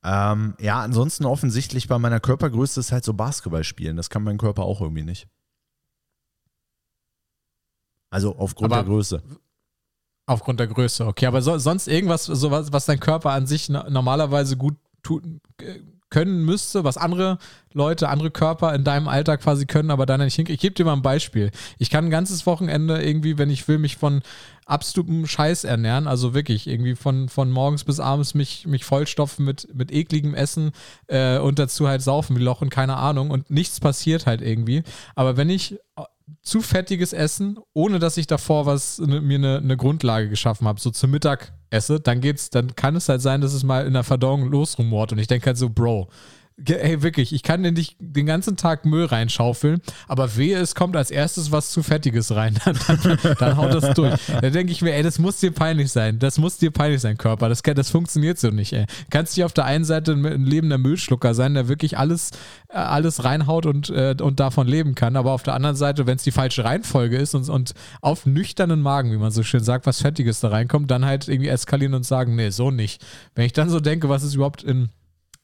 Ähm, ja, ansonsten offensichtlich bei meiner Körpergröße ist halt so Basketball spielen. Das kann mein Körper auch irgendwie nicht. Also aufgrund aber der Größe. Aufgrund der Größe, okay. Aber so, sonst irgendwas, so was, was dein Körper an sich normalerweise gut tut, können müsste, was andere Leute, andere Körper in deinem Alter quasi können, aber dann nicht hinkriegen. Ich gebe dir mal ein Beispiel. Ich kann ein ganzes Wochenende irgendwie, wenn ich will, mich von absolutem Scheiß ernähren, also wirklich irgendwie von, von morgens bis abends mich, mich vollstopfen mit, mit ekligem Essen äh, und dazu halt saufen wie Loch und keine Ahnung und nichts passiert halt irgendwie. Aber wenn ich zu fettiges Essen, ohne dass ich davor was ne, mir eine, eine Grundlage geschaffen habe, so zum Mittag esse, dann geht's, dann kann es halt sein, dass es mal in der Verdauung losrumort. Und ich denke halt so, Bro, Ey, wirklich, ich kann nicht den ganzen Tag Müll reinschaufeln, aber wehe, es kommt als erstes was zu Fettiges rein. Dann, (laughs) dann, dann haut das durch. Da denke ich mir, ey, das muss dir peinlich sein. Das muss dir peinlich sein, Körper. Das, das funktioniert so nicht, ey. Kannst dich auf der einen Seite ein lebender Müllschlucker sein, der wirklich alles, äh, alles reinhaut und, äh, und davon leben kann, aber auf der anderen Seite, wenn es die falsche Reihenfolge ist und, und auf nüchternen Magen, wie man so schön sagt, was Fettiges da reinkommt, dann halt irgendwie eskalieren und sagen, nee, so nicht. Wenn ich dann so denke, was ist überhaupt in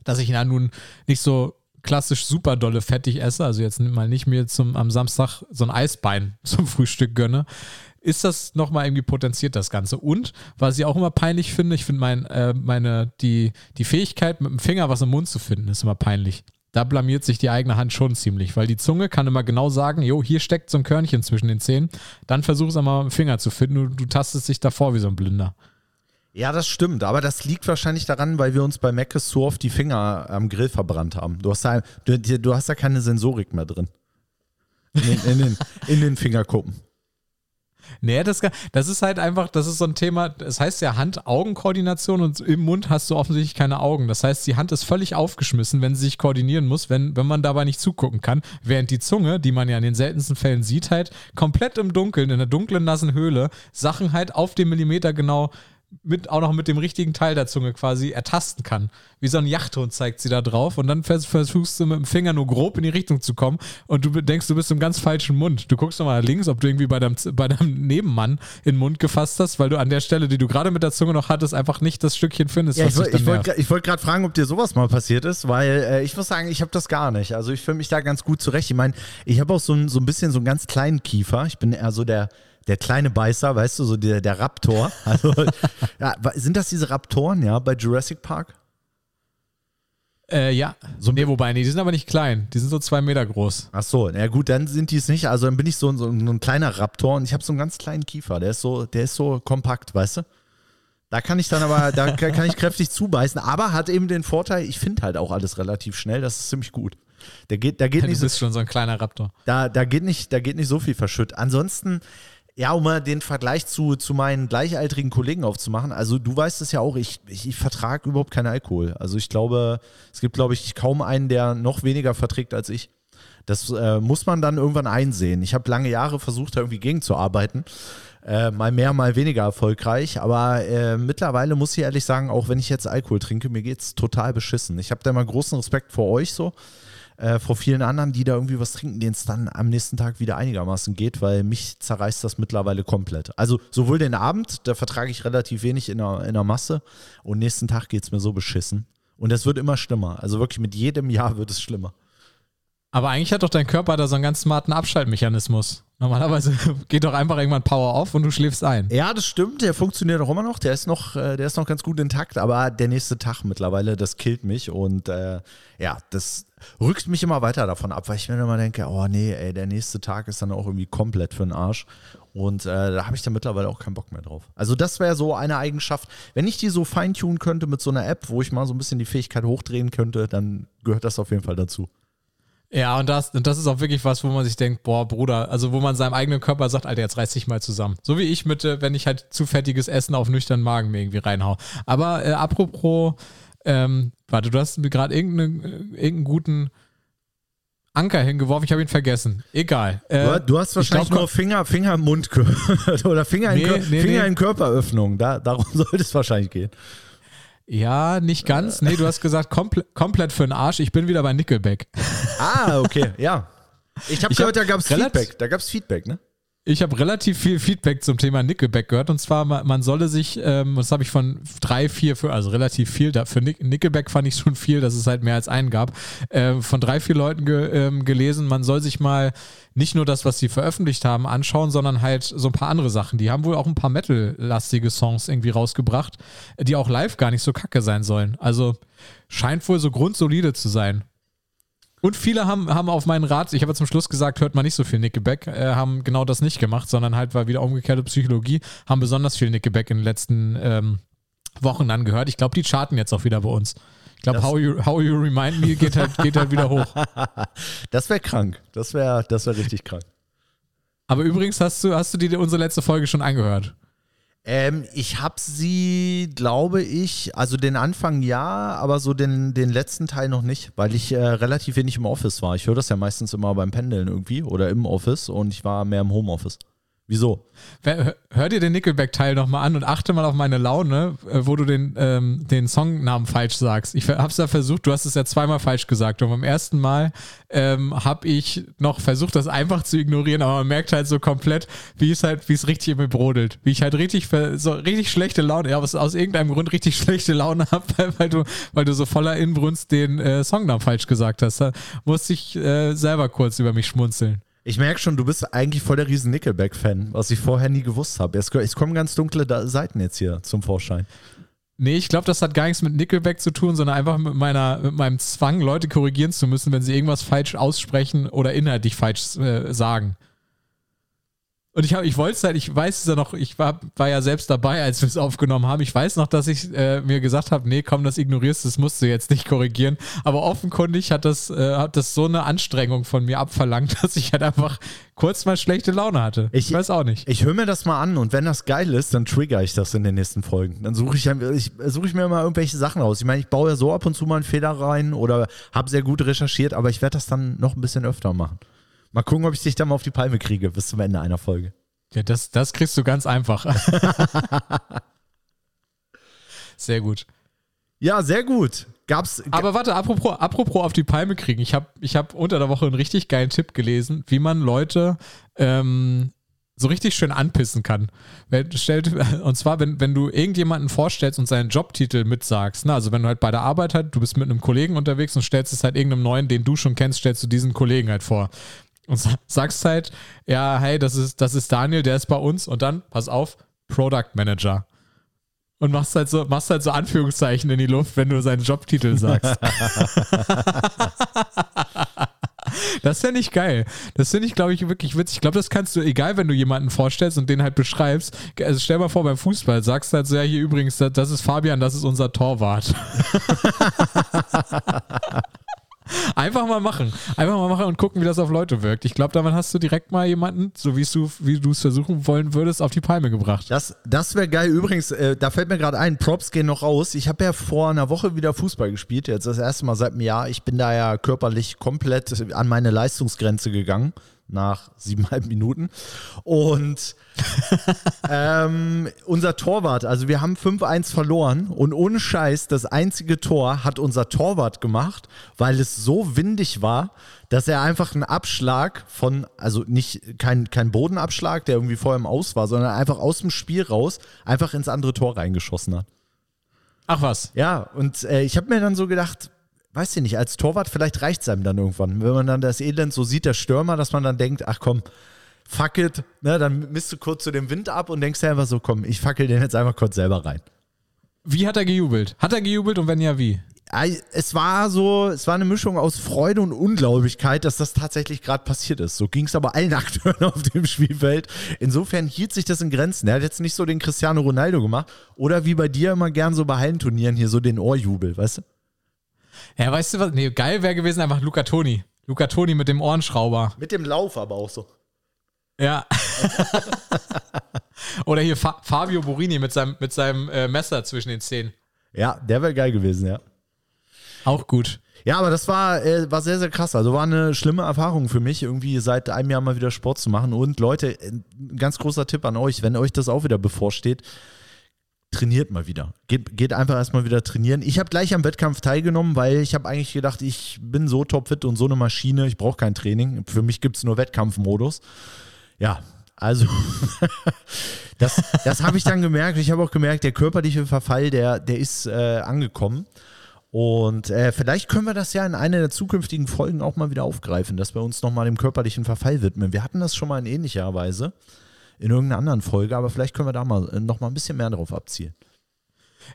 dass ich ja nun nicht so klassisch super dolle fettig esse, also jetzt mal nicht mir zum, am Samstag so ein Eisbein (laughs) zum Frühstück gönne, ist das nochmal irgendwie potenziert, das Ganze. Und was ich auch immer peinlich finde, ich finde mein, äh, meine, die, die Fähigkeit, mit dem Finger was im Mund zu finden, ist immer peinlich. Da blamiert sich die eigene Hand schon ziemlich, weil die Zunge kann immer genau sagen, jo, hier steckt so ein Körnchen zwischen den Zähnen. Dann versuch es einmal mit dem Finger zu finden. Du, du tastest dich davor wie so ein Blinder. Ja, das stimmt, aber das liegt wahrscheinlich daran, weil wir uns bei Mc's so oft die Finger am Grill verbrannt haben. Du hast da, du, du hast da keine Sensorik mehr drin. In den, in den, in den Fingerkuppen. Nee, das, das ist halt einfach, das ist so ein Thema, das heißt ja Hand-Augen-Koordination und im Mund hast du offensichtlich keine Augen. Das heißt, die Hand ist völlig aufgeschmissen, wenn sie sich koordinieren muss, wenn, wenn man dabei nicht zugucken kann. Während die Zunge, die man ja in den seltensten Fällen sieht, halt komplett im Dunkeln, in einer dunklen, nassen Höhle, Sachen halt auf den Millimeter genau mit, auch noch mit dem richtigen Teil der Zunge quasi ertasten kann. Wie so ein Yachthund zeigt sie da drauf und dann versuchst du mit dem Finger nur grob in die Richtung zu kommen und du denkst, du bist im ganz falschen Mund. Du guckst nochmal links, ob du irgendwie bei deinem, bei deinem Nebenmann in den Mund gefasst hast, weil du an der Stelle, die du gerade mit der Zunge noch hattest, einfach nicht das Stückchen findest. Ja, ich wollte wollt, wollt gerade fragen, ob dir sowas mal passiert ist, weil äh, ich muss sagen, ich habe das gar nicht. Also ich fühle mich da ganz gut zurecht. Ich meine, ich habe auch so ein, so ein bisschen so einen ganz kleinen Kiefer. Ich bin eher so der der kleine Beißer, weißt du, so der, der Raptor. (laughs) Also, ja, sind das diese Raptoren, ja, bei Jurassic Park? Äh, ja. So, nee, wobei, nee, die sind aber nicht klein. Die sind so zwei Meter groß. Ach so, na gut, dann sind die es nicht. Also dann bin ich so, so, ein kleiner Raptor und ich habe so einen ganz kleinen Kiefer. Der ist so, der ist so kompakt, weißt du? Da kann ich dann aber, da (laughs) kann ich kräftig zubeißen, aber hat eben den Vorteil, ich finde halt auch alles relativ schnell. Das ist ziemlich gut. Der geht, da geht ja, nicht du bist so, schon so ein kleiner Raptor. Da, da geht nicht, da geht nicht so viel verschütt. Ansonsten, ja, um mal den Vergleich zu, zu meinen gleichaltrigen Kollegen aufzumachen. Also du weißt es ja auch, ich, ich, ich vertrage überhaupt keinen Alkohol. Also ich glaube, es gibt, glaube ich, kaum einen, der noch weniger verträgt als ich. Das äh, muss man dann irgendwann einsehen. Ich habe lange Jahre versucht, da irgendwie gegenzuarbeiten. Äh, mal mehr, mal weniger erfolgreich. Aber äh, mittlerweile muss ich ehrlich sagen, auch wenn ich jetzt Alkohol trinke, mir geht es total beschissen. Ich habe da mal großen Respekt vor euch so äh, vor vielen anderen, die da irgendwie was trinken, denen es dann am nächsten Tag wieder einigermaßen geht, weil mich zerreißt das mittlerweile komplett. Also sowohl den Abend, da vertrage ich relativ wenig in der, in der Masse und nächsten Tag geht es mir so beschissen. Und es wird immer schlimmer. Also wirklich mit jedem Jahr wird es schlimmer. Aber eigentlich hat doch dein Körper da so einen ganz smarten Abschaltmechanismus. Normalerweise (laughs) geht doch einfach irgendwann Power off und du schläfst ein. Ja, das stimmt. Der funktioniert auch immer noch. Der ist noch, äh, der ist noch ganz gut intakt. Aber der nächste Tag mittlerweile, das killt mich. Und äh, ja, das rückt mich immer weiter davon ab, weil ich mir immer denke, oh nee, ey, der nächste Tag ist dann auch irgendwie komplett für den Arsch. Und äh, da habe ich dann mittlerweile auch keinen Bock mehr drauf. Also das wäre so eine Eigenschaft. Wenn ich die so feintunen könnte mit so einer App, wo ich mal so ein bisschen die Fähigkeit hochdrehen könnte, dann gehört das auf jeden Fall dazu. Ja, und das, und das ist auch wirklich was, wo man sich denkt, boah, Bruder, also wo man seinem eigenen Körper sagt, Alter, jetzt reiß dich mal zusammen. So wie ich mit, äh, wenn ich halt zu fettiges Essen auf nüchternen Magen mir irgendwie reinhau. Aber äh, apropos, ähm, warte, du hast mir gerade irgendeinen, äh, irgendeinen guten Anker hingeworfen, ich habe ihn vergessen. Egal. Äh, du, hast wahrscheinlich glaub, nur Finger, Finger, Mund (laughs) oder Finger, nee, in, nee, Finger nee. in Körperöffnung. Da, darum (laughs) sollte es wahrscheinlich gehen. Ja, nicht ganz. Nee, du hast gesagt, komple komplett für den Arsch. Ich bin wieder bei Nickelback. Ah, okay, ja. Ich habe gehört, hab da gab es Feedback. Da gab es Feedback, ne? Ich habe relativ viel Feedback zum Thema Nickelback gehört und zwar, man solle sich, ähm, das habe ich von drei, vier, für, also relativ viel, für Nickelback fand ich schon viel, dass es halt mehr als einen gab, äh, von drei, vier Leuten ge, ähm, gelesen, man soll sich mal nicht nur das, was sie veröffentlicht haben, anschauen, sondern halt so ein paar andere Sachen. Die haben wohl auch ein paar Metal-lastige Songs irgendwie rausgebracht, die auch live gar nicht so kacke sein sollen. Also scheint wohl so grundsolide zu sein. Und viele haben, haben auf meinen Rat, ich habe zum Schluss gesagt, hört man nicht so viel Nickelback, äh, haben genau das nicht gemacht, sondern halt war wieder umgekehrte Psychologie, haben besonders viel Nickelback in den letzten ähm, Wochen dann gehört. Ich glaube, die charten jetzt auch wieder bei uns. Ich glaube, how you, how you Remind Me geht halt, geht halt wieder hoch. (laughs) Das wäre krank. Das wäre das wär richtig krank. Aber übrigens hast du, hast du dir unsere letzte Folge schon angehört. Ähm, ich habe sie, glaube ich, also den Anfang ja, aber so den, den letzten Teil noch nicht, weil ich äh, relativ wenig im Office war. Ich höre das ja meistens immer beim Pendeln irgendwie oder im Office und ich war mehr im Homeoffice. Wieso? Hör dir den Nickelback-Teil nochmal an und achte mal auf meine Laune, äh, wo du den, ähm, den Songnamen falsch sagst. Ich hab's ja versucht, du hast es ja zweimal falsch gesagt. Und beim ersten Mal ähm, habe ich noch versucht, das einfach zu ignorieren, aber man merkt halt so komplett, wie es halt, wie es richtig in mir brodelt. Wie ich halt richtig, so richtig schlechte Laune, ja, was aus irgendeinem Grund richtig (laughs) schlechte Laune habe, weil du, weil du so voller Inbrunst den äh, Songnamen falsch gesagt hast. Da musste ich äh, selber kurz über mich schmunzeln. Ich merke schon, du bist eigentlich voll der riesen Nickelback-Fan, was ich vorher nie gewusst habe. Es, es, kommen ganz dunkle Seiten jetzt hier zum Vorschein. Nee, ich glaube, das hat gar nichts mit Nickelback zu tun, sondern einfach mit, meiner, mit meinem Zwang, Leute korrigieren zu müssen, wenn sie irgendwas falsch aussprechen oder inhaltlich falsch äh, sagen. Und ich, ich wollte es halt, ich weiß es ja noch, ich war, war ja selbst dabei, als wir es aufgenommen haben. Ich weiß noch, dass ich äh, mir gesagt habe, nee, komm, das ignorierst du, das musst du jetzt nicht korrigieren. Aber offenkundig hat das, äh, hat das so eine Anstrengung von mir abverlangt, (laughs) dass ich halt einfach kurz mal schlechte Laune hatte. Ich, ich weiß auch nicht. Ich höre mir das mal an und wenn das geil ist, dann trigger ich das in den nächsten Folgen. Dann suche ich, ich, such ich mir mal irgendwelche Sachen aus. Ich meine, ich baue ja so ab und zu mal einen Fehler rein oder habe sehr gut recherchiert, aber ich werde das dann noch ein bisschen öfter machen. Mal gucken, ob ich dich da mal auf die Palme kriege bis zum Ende einer Folge. Ja, das, das kriegst du ganz einfach. (laughs) sehr gut. Ja, sehr gut. Gab's. Aber warte, apropos, apropos auf die Palme kriegen. Ich habe ich hab unter der Woche einen richtig geilen Tipp gelesen, wie man Leute ähm, so richtig schön anpissen kann. Und zwar, wenn, wenn du irgendjemanden vorstellst und seinen Jobtitel mitsagst, ne? also wenn du halt bei der Arbeit halt, du bist mit einem Kollegen unterwegs und stellst es halt irgendeinem neuen, den du schon kennst, stellst du diesen Kollegen halt vor und sagst halt, ja, hey, das ist, das ist Daniel, der ist bei uns und dann, pass auf, Product Manager. Und machst halt so, machst halt so Anführungszeichen in die Luft, wenn du seinen Jobtitel sagst. (laughs) das fände ich geil. Das finde ich, glaube ich, wirklich witzig. Ich glaube, das kannst du, egal, wenn du jemanden vorstellst und den halt beschreibst. Also stell mal vor, beim Fußball sagst du halt so, ja, hier übrigens, das ist Fabian, das ist unser Torwart. (laughs) Einfach mal machen. Einfach mal machen und gucken, wie das auf Leute wirkt. Ich glaube, damit hast du direkt mal jemanden, so wie du wie du es versuchen wollen würdest, auf die Palme gebracht. Das, das wäre geil. Übrigens, äh, da fällt mir gerade ein, Props gehen noch raus. Ich habe ja vor einer Woche wieder Fußball gespielt, jetzt das erste Mal seit einem Jahr. Ich bin da ja körperlich komplett an meine Leistungsgrenze gegangen nach siebeneinhalb Minuten. Und (laughs) ähm, unser Torwart, also wir haben 5-1 verloren und ohne Scheiß, das einzige Tor hat unser Torwart gemacht, weil es so windig war, dass er einfach einen Abschlag von, also nicht kein, kein Bodenabschlag, der irgendwie vorher im Aus war, sondern einfach aus dem Spiel raus einfach ins andere Tor reingeschossen hat. Ach was. Ja, und äh, ich habe mir dann so gedacht, weiß ich nicht, als Torwart vielleicht reicht es einem dann irgendwann. Wenn man dann das Elend so sieht, der Stürmer, dass man dann denkt, ach komm, fuck it, ne, dann misst du kurz zu dem Wind ab und denkst dir einfach so, komm, ich fackel den jetzt einfach kurz selber rein. Wie hat er gejubelt? Hat er gejubelt und wenn ja, wie? Es war so, es war eine Mischung aus Freude und Ungläubigkeit, dass das tatsächlich gerade passiert ist. So ging es aber allen (laughs) Akteuren auf dem Spielfeld. Insofern hielt sich das in Grenzen. Er hat jetzt nicht so den Cristiano Ronaldo gemacht oder wie bei dir immer gern so bei Hallenturnieren hier so den Ohrjubel, weißt du? Ja, weißt du was? Nee, geil wäre gewesen einfach Luca Toni. Luca Toni mit dem Ohrenschrauber. Mit dem Lauf aber auch so. Ja. (laughs) Oder hier Fa Fabio Borini mit seinem, mit seinem äh, Messer zwischen den Zähnen. Ja, der wäre geil gewesen, ja. Auch gut. Ja, aber das war, äh, war sehr, sehr krass. Also war eine schlimme Erfahrung für mich, irgendwie seit einem Jahr mal wieder Sport zu machen. Und Leute, ein ganz großer Tipp an euch, wenn euch das auch wieder bevorsteht, trainiert mal wieder. Geht, geht einfach erstmal wieder trainieren. Ich habe gleich am Wettkampf teilgenommen, weil ich habe eigentlich gedacht, ich bin so topfit und so eine Maschine, ich brauche kein Training. Für mich gibt es nur Wettkampfmodus. Ja, Also, (laughs) das, das habe ich dann gemerkt. Ich habe auch gemerkt, der körperliche Verfall, der, der ist äh, angekommen. Und äh, vielleicht können wir das ja in einer der zukünftigen Folgen auch mal wieder aufgreifen, dass wir uns nochmal dem körperlichen Verfall widmen. Wir hatten das schon mal in ähnlicher Weise in irgendeiner anderen Folge, aber vielleicht können wir da mal äh, nochmal ein bisschen mehr drauf abzielen.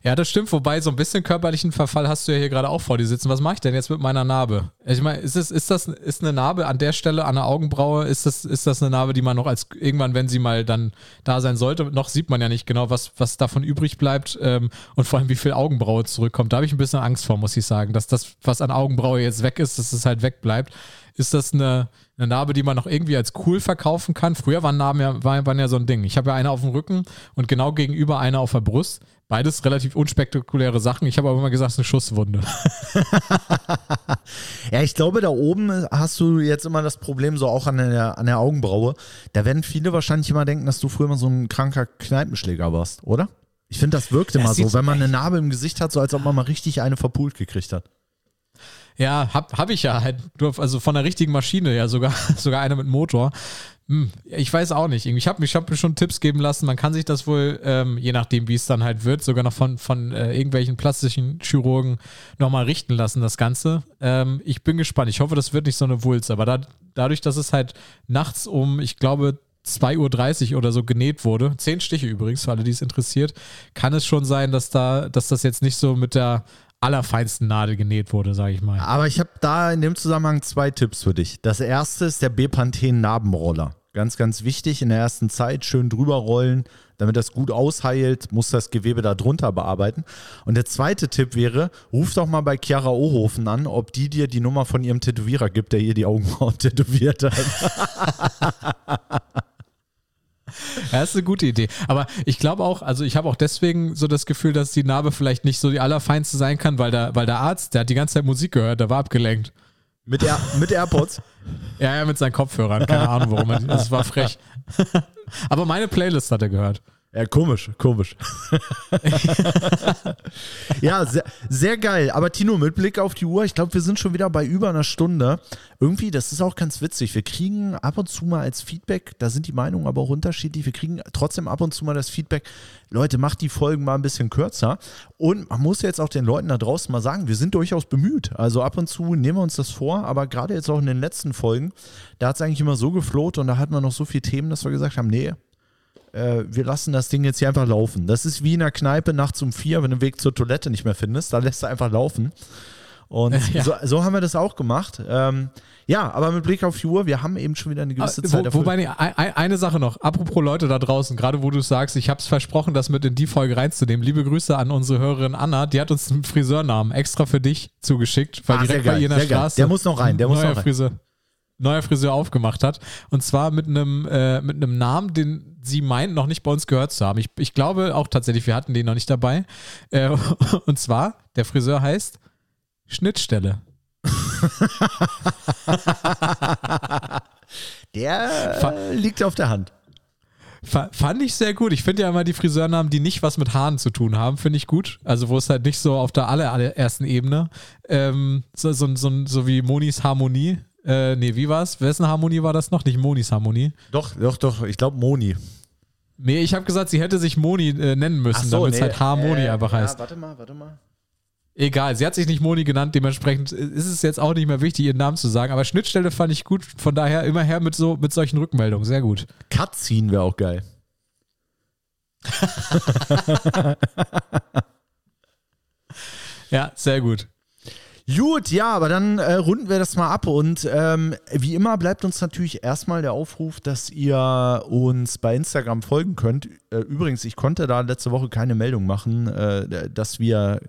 Ja, das stimmt. Wobei, so ein bisschen körperlichen Verfall hast du ja hier gerade auch vor dir sitzen. Was mache ich denn jetzt mit meiner Narbe? Ich meine, ist, es, ist das ist eine Narbe an der Stelle, an der Augenbraue? Ist das, ist das eine Narbe, die man noch als irgendwann, wenn sie mal dann da sein sollte, noch sieht man ja nicht genau, was, was davon übrig bleibt ähm, und vor allem, wie viel Augenbraue zurückkommt. Da habe ich ein bisschen Angst vor, muss ich sagen, dass das, was an Augenbraue jetzt weg ist, dass es halt wegbleibt. Ist das eine, eine Narbe, die man noch irgendwie als cool verkaufen kann? Früher waren Narben ja, waren ja so ein Ding. Ich habe ja eine auf dem Rücken und genau gegenüber eine auf der Brust. Beides relativ unspektakuläre Sachen. Ich habe aber immer gesagt, es ist eine Schusswunde. (laughs) ja, ich glaube, da oben hast du jetzt immer das Problem so auch an der, an der Augenbraue. Da werden viele wahrscheinlich immer denken, dass du früher mal so ein kranker Kneipenschläger warst, oder? Ich finde, das wirkt immer so, wenn man eine Narbe im Gesicht hat, so als ob man mal richtig eine verpult gekriegt hat. Ja, hab, hab ich ja halt, also von der richtigen Maschine, ja sogar, (laughs) sogar eine mit Motor. Hm, ich weiß auch nicht. Ich habe hab mir schon Tipps geben lassen. Man kann sich das wohl, ähm, je nachdem, wie es dann halt wird, sogar noch von, von äh, irgendwelchen plastischen Chirurgen nochmal richten lassen, das Ganze. Ähm, ich bin gespannt. Ich hoffe, das wird nicht so eine Wulst. Aber da, dadurch, dass es halt nachts um, ich glaube, 2.30 Uhr oder so genäht wurde, zehn Stiche übrigens, für alle, die es interessiert, kann es schon sein, dass da, dass das jetzt nicht so mit der allerfeinsten Nadel genäht wurde, sage ich mal. Aber ich habe da in dem Zusammenhang zwei Tipps für dich. Das erste ist der Bepanthen Narbenroller. Ganz, ganz wichtig in der ersten Zeit schön drüber rollen, damit das gut ausheilt, muss das Gewebe da drunter bearbeiten. Und der zweite Tipp wäre, ruf doch mal bei Chiara Ohofen an, ob die dir die Nummer von ihrem Tätowierer gibt, der ihr die Augenbrauen tätowiert hat. (laughs) (laughs) Ja, das ist eine gute Idee. Aber ich glaube auch, also ich habe auch deswegen so das Gefühl, dass die Narbe vielleicht nicht so die allerfeinste sein kann, weil der, weil der Arzt, der hat die ganze Zeit Musik gehört, der war abgelenkt. Mit, Air, mit AirPods? (laughs) ja, ja, mit seinen Kopfhörern. Keine Ahnung warum. Das war frech. (laughs) Aber meine Playlist hat er gehört. Ja, komisch, komisch. (laughs) ja, sehr, sehr geil. Aber Tino, mit Blick auf die Uhr, ich glaube, wir sind schon wieder bei über einer Stunde. Irgendwie, das ist auch ganz witzig. Wir kriegen ab und zu mal als Feedback, da sind die Meinungen aber auch unterschiedlich, wir kriegen trotzdem ab und zu mal das Feedback, Leute, macht die Folgen mal ein bisschen kürzer. Und man muss jetzt auch den Leuten da draußen mal sagen, wir sind durchaus bemüht. Also ab und zu nehmen wir uns das vor, aber gerade jetzt auch in den letzten Folgen, da hat es eigentlich immer so gefloht und da hatten wir noch so viele Themen, dass wir gesagt haben, nee, äh, wir lassen das Ding jetzt hier einfach laufen. Das ist wie in der Kneipe nachts um vier, wenn du den Weg zur Toilette nicht mehr findest, da lässt du einfach laufen. Und (laughs) ja. so, so, haben wir das auch gemacht. Ähm, ja, aber mit Blick auf die Uhr, wir haben eben schon wieder eine gewisse aber, Zeit. Wo, wobei, nee, eine Sache noch, apropos Leute da draußen, gerade wo du sagst, ich habe es versprochen, das mit in die Folge reinzunehmen. Liebe Grüße an unsere Hörerin Anna, die hat uns einen Friseurnamen extra für dich zugeschickt, weil ah, direkt bei ihr in der Straße. Der muss noch rein, der muss noch rein. Friseur, neuer Friseur aufgemacht hat. Und zwar mit einem, äh, mit einem Namen, den sie meint, noch nicht bei uns gehört zu haben. Ich, ich glaube auch tatsächlich, wir hatten den noch nicht dabei. Äh, (laughs) und zwar, der Friseur heißt Schnittstelle. der äh, liegt auf der Hand. Fand ich sehr gut. Ich finde ja immer die Friseurnamen, die nicht was mit Haaren zu tun haben, finde ich gut. Also wo es halt nicht so auf der allerersten Ebene, ähm, so, so, so, so wie Monis Harmonie, äh, nee, wie war's? Wessen Harmonie war das noch? Nicht Monis Harmonie. Doch, doch, doch. Ich glaube Moni. Nee, ich habe gesagt, sie hätte sich Moni äh, nennen müssen, so, damit nee, es halt Harmoni äh, einfach heißt. Ja, warte mal, warte mal. Egal, sie hat sich nicht Moni genannt, dementsprechend ist es jetzt auch nicht mehr wichtig, ihren Namen zu sagen. Aber Schnittstelle fand ich gut, von daher immer her mit, so, mit solchen Rückmeldungen, sehr gut. Cutscene wäre auch geil. (laughs) ja, sehr gut. Gut, ja, aber dann äh, runden wir das mal ab und ähm, wie immer bleibt uns natürlich erstmal der Aufruf, dass ihr uns bei Instagram folgen könnt. Äh, übrigens, ich konnte da letzte Woche keine Meldung machen, äh, dass wir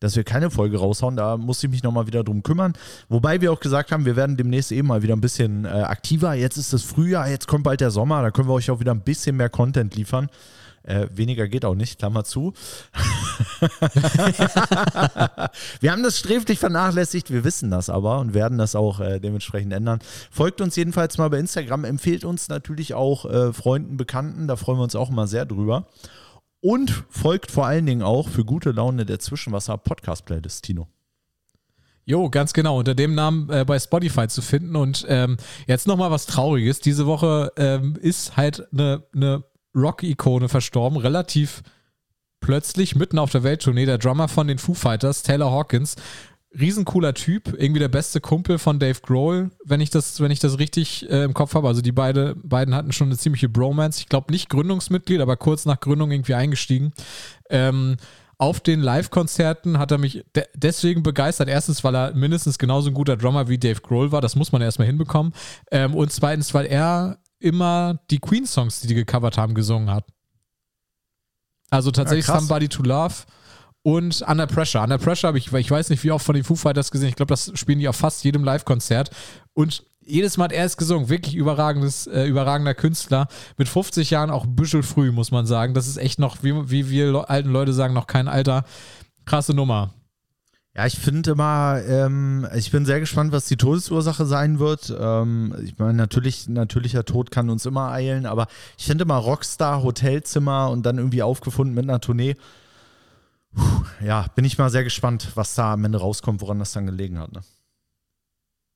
dass wir keine Folge raushauen. Da muss ich mich nochmal wieder drum kümmern. Wobei wir auch gesagt haben, wir werden demnächst eben mal wieder ein bisschen äh, aktiver. Jetzt ist das Frühjahr, jetzt kommt bald der Sommer, da können wir euch auch wieder ein bisschen mehr Content liefern. Äh, weniger geht auch nicht, Klammer zu. (laughs) wir haben das sträflich vernachlässigt, wir wissen das aber und werden das auch äh, dementsprechend ändern. Folgt uns jedenfalls mal bei Instagram, empfehlt uns natürlich auch äh, Freunden, Bekannten, da freuen wir uns auch immer sehr drüber. Und folgt vor allen Dingen auch für gute Laune der Zwischenwasser Podcast Playlist, Tino. Jo, ganz genau, unter dem Namen äh, bei Spotify zu finden. Und ähm, jetzt nochmal was Trauriges. Diese Woche ähm, ist halt eine ne, Rock-Ikone verstorben, relativ plötzlich, mitten auf der Welttournee, der Drummer von den Foo Fighters, Taylor Hawkins. Riesencooler Typ, irgendwie der beste Kumpel von Dave Grohl, wenn ich das, wenn ich das richtig äh, im Kopf habe. Also die beide, beiden hatten schon eine ziemliche Bromance. Ich glaube nicht Gründungsmitglied, aber kurz nach Gründung irgendwie eingestiegen. Ähm, auf den Live-Konzerten hat er mich de deswegen begeistert. Erstens, weil er mindestens genauso ein guter Drummer wie Dave Grohl war. Das muss man erstmal hinbekommen. Ähm, und zweitens, weil er immer die Queen-Songs, die die gecovert haben, gesungen hat. Also tatsächlich ja, Somebody to Love und Under Pressure. Under Pressure habe ich, ich weiß nicht, wie oft von den Foo Fighters gesehen. Ich glaube, das spielen die auf fast jedem Live-Konzert. Und jedes Mal hat er es gesungen. Wirklich überragendes, äh, überragender Künstler. Mit 50 Jahren auch ein bisschen früh, muss man sagen. Das ist echt noch, wie, wie wir alten Leute sagen, noch kein Alter. Krasse Nummer. Ja, ich finde immer, ähm, ich bin sehr gespannt, was die Todesursache sein wird. Ähm, ich meine, natürlich, natürlicher Tod kann uns immer eilen, aber ich finde immer Rockstar, Hotelzimmer und dann irgendwie aufgefunden mit einer Tournee. Puh, ja, bin ich mal sehr gespannt, was da am Ende rauskommt, woran das dann gelegen hat. Ne?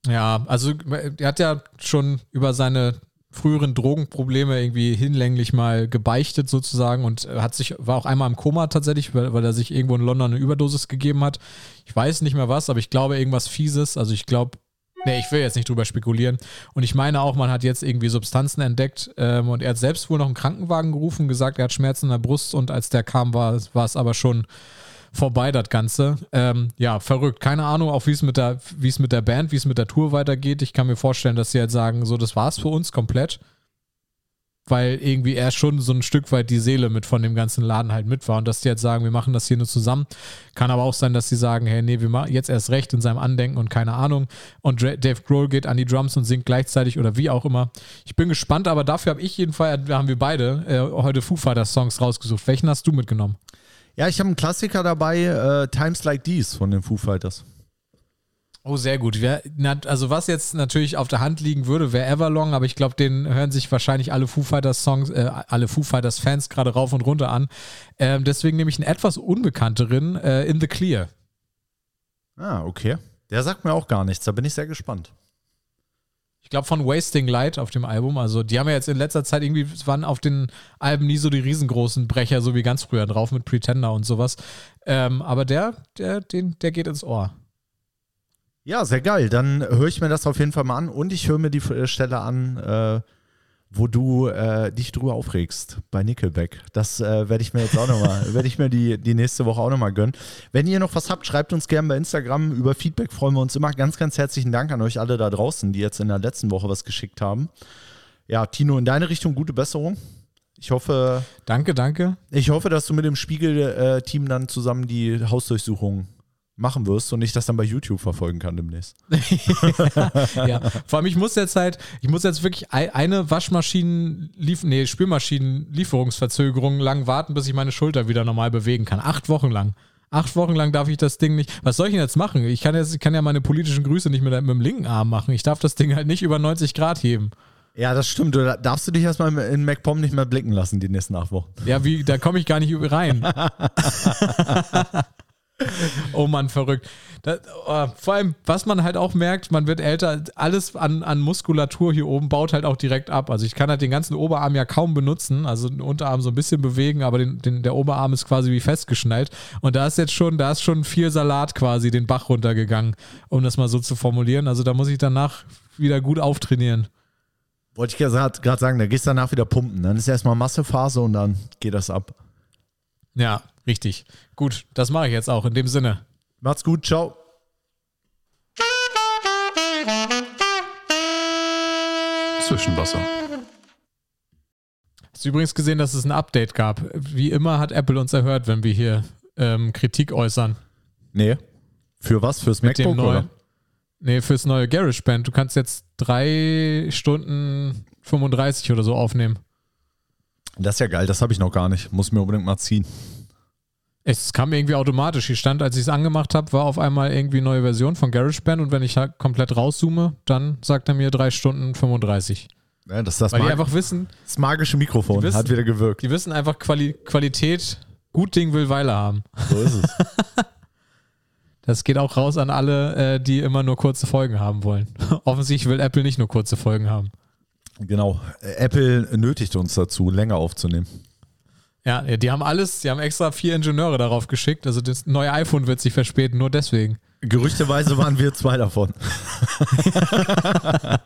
Ja, also er hat ja schon über seine früheren Drogenprobleme irgendwie hinlänglich mal gebeichtet sozusagen und hat sich, war auch einmal im Koma tatsächlich, weil, weil er sich irgendwo in London eine Überdosis gegeben hat. Ich weiß nicht mehr was, aber ich glaube irgendwas Fieses. Also ich glaube, Nee, ich will jetzt nicht drüber spekulieren. Und ich meine auch, man hat jetzt irgendwie Substanzen entdeckt ähm, und er hat selbst wohl noch einen Krankenwagen gerufen, gesagt, er hat Schmerzen in der Brust und als der kam, war, war es aber schon vorbei, das Ganze. Ähm, ja, verrückt. Keine Ahnung, auch wie es mit der, wie es mit der Band, wie es mit der Tour weitergeht. Ich kann mir vorstellen, dass sie halt sagen, so, das war's für uns komplett. Weil irgendwie er schon so ein Stück weit die Seele mit von dem ganzen Laden halt mit war und dass die jetzt sagen, wir machen das hier nur zusammen. Kann aber auch sein, dass sie sagen, hey, nee, wir machen jetzt erst recht in seinem Andenken und keine Ahnung. Und Dave Grohl geht an die Drums und singt gleichzeitig oder wie auch immer. Ich bin gespannt, aber dafür habe ich jedenfalls, haben wir beide äh, heute Foo Fighters Songs rausgesucht. Welchen hast du mitgenommen? Ja, ich habe einen Klassiker dabei, äh, Times Like These von den Foo Fighters. Oh, sehr gut. also was jetzt natürlich auf der Hand liegen würde, wäre Everlong, aber ich glaube, den hören sich wahrscheinlich alle Foo Fighters Songs, äh, alle Foo Fighters Fans gerade rauf und runter an. Ähm, deswegen nehme ich einen etwas unbekannteren, äh, In the Clear. Ah, okay. Der sagt mir auch gar nichts, da bin ich sehr gespannt. Ich glaube von Wasting Light auf dem Album. Also die haben ja jetzt in letzter Zeit irgendwie, waren auf den Alben nie so die riesengroßen Brecher, so wie ganz früher drauf mit Pretender und sowas. Ähm, aber der, der, den, der geht ins Ohr. Ja, sehr geil. Dann höre ich mir das auf jeden Fall mal an und ich höre mir die Stelle an, äh, wo du äh, dich drüber aufregst bei Nickelback. Das äh, werde ich mir jetzt auch nochmal, (laughs) werde ich mir die, die nächste Woche auch nochmal gönnen. Wenn ihr noch was habt, schreibt uns gerne bei Instagram. Über Feedback freuen wir uns immer. Ganz, ganz herzlichen Dank an euch alle da draußen, die jetzt in der letzten Woche was geschickt haben. Ja, Tino, in deine Richtung gute Besserung. Ich hoffe. Danke, danke. Ich hoffe, dass du mit dem Spiegel-Team äh, dann zusammen die Hausdurchsuchung machen wirst und ich das dann bei YouTube verfolgen kann demnächst. (laughs) ja, vor allem ich muss jetzt halt, ich muss jetzt wirklich eine Waschmaschinen, nee, Spülmaschinenlieferungsverzögerung lang warten, bis ich meine Schulter wieder normal bewegen kann. Acht Wochen lang. Acht Wochen lang darf ich das Ding nicht. Was soll ich denn jetzt machen? Ich kann, jetzt, ich kann ja meine politischen Grüße nicht mit, mit dem linken Arm machen. Ich darf das Ding halt nicht über 90 Grad heben. Ja, das stimmt. Du darfst du dich erstmal in MacPom nicht mehr blicken lassen die nächsten acht Wochen. Ja, wie, da komme ich gar nicht (laughs) (laughs) rein. (laughs) oh Mann, verrückt. Das, oh, vor allem, was man halt auch merkt, man wird älter, alles an, an Muskulatur hier oben baut halt auch direkt ab. Also ich kann halt den ganzen Oberarm ja kaum benutzen, also den Unterarm so ein bisschen bewegen, aber den, den, der Oberarm ist quasi wie festgeschnallt. Und da ist jetzt schon, da ist schon viel Salat quasi den Bach runtergegangen, um das mal so zu formulieren. Also da muss ich danach wieder gut auftrainieren. Wollte ich gerade sagen, da gehst du danach wieder pumpen. Dann ist erstmal Massephase und dann geht das ab. Ja, richtig. Gut, das mache ich jetzt auch in dem Sinne. Macht's gut, ciao. Zwischenwasser. Hast du übrigens gesehen, dass es ein Update gab? Wie immer hat Apple uns erhört, wenn wir hier ähm, Kritik äußern. Nee. Für was? Fürs Mit MacBook neuen, oder? Nee, fürs neue GarageBand. Du kannst jetzt drei Stunden 35 oder so aufnehmen. Das ist ja geil, das habe ich noch gar nicht. Muss mir unbedingt mal ziehen. Es kam irgendwie automatisch. Hier stand, als ich es angemacht habe, war auf einmal irgendwie neue Version von GarageBand und wenn ich halt komplett rauszoome, dann sagt er mir 3 Stunden 35. Ja, das ist das Weil die einfach wissen. Das magische Mikrofon wissen, hat wieder gewirkt. Die wissen einfach Quali Qualität, gut Ding will Weile haben. So ist es. (laughs) Das geht auch raus an alle, äh, die immer nur kurze Folgen haben wollen. (laughs) Offensichtlich will Apple nicht nur kurze Folgen haben. Genau. Apple nötigt uns dazu, länger aufzunehmen. Ja, die haben alles, die haben extra vier Ingenieure darauf geschickt. Also das neue iPhone wird sich verspäten, nur deswegen. Gerüchteweise waren wir zwei davon. (laughs)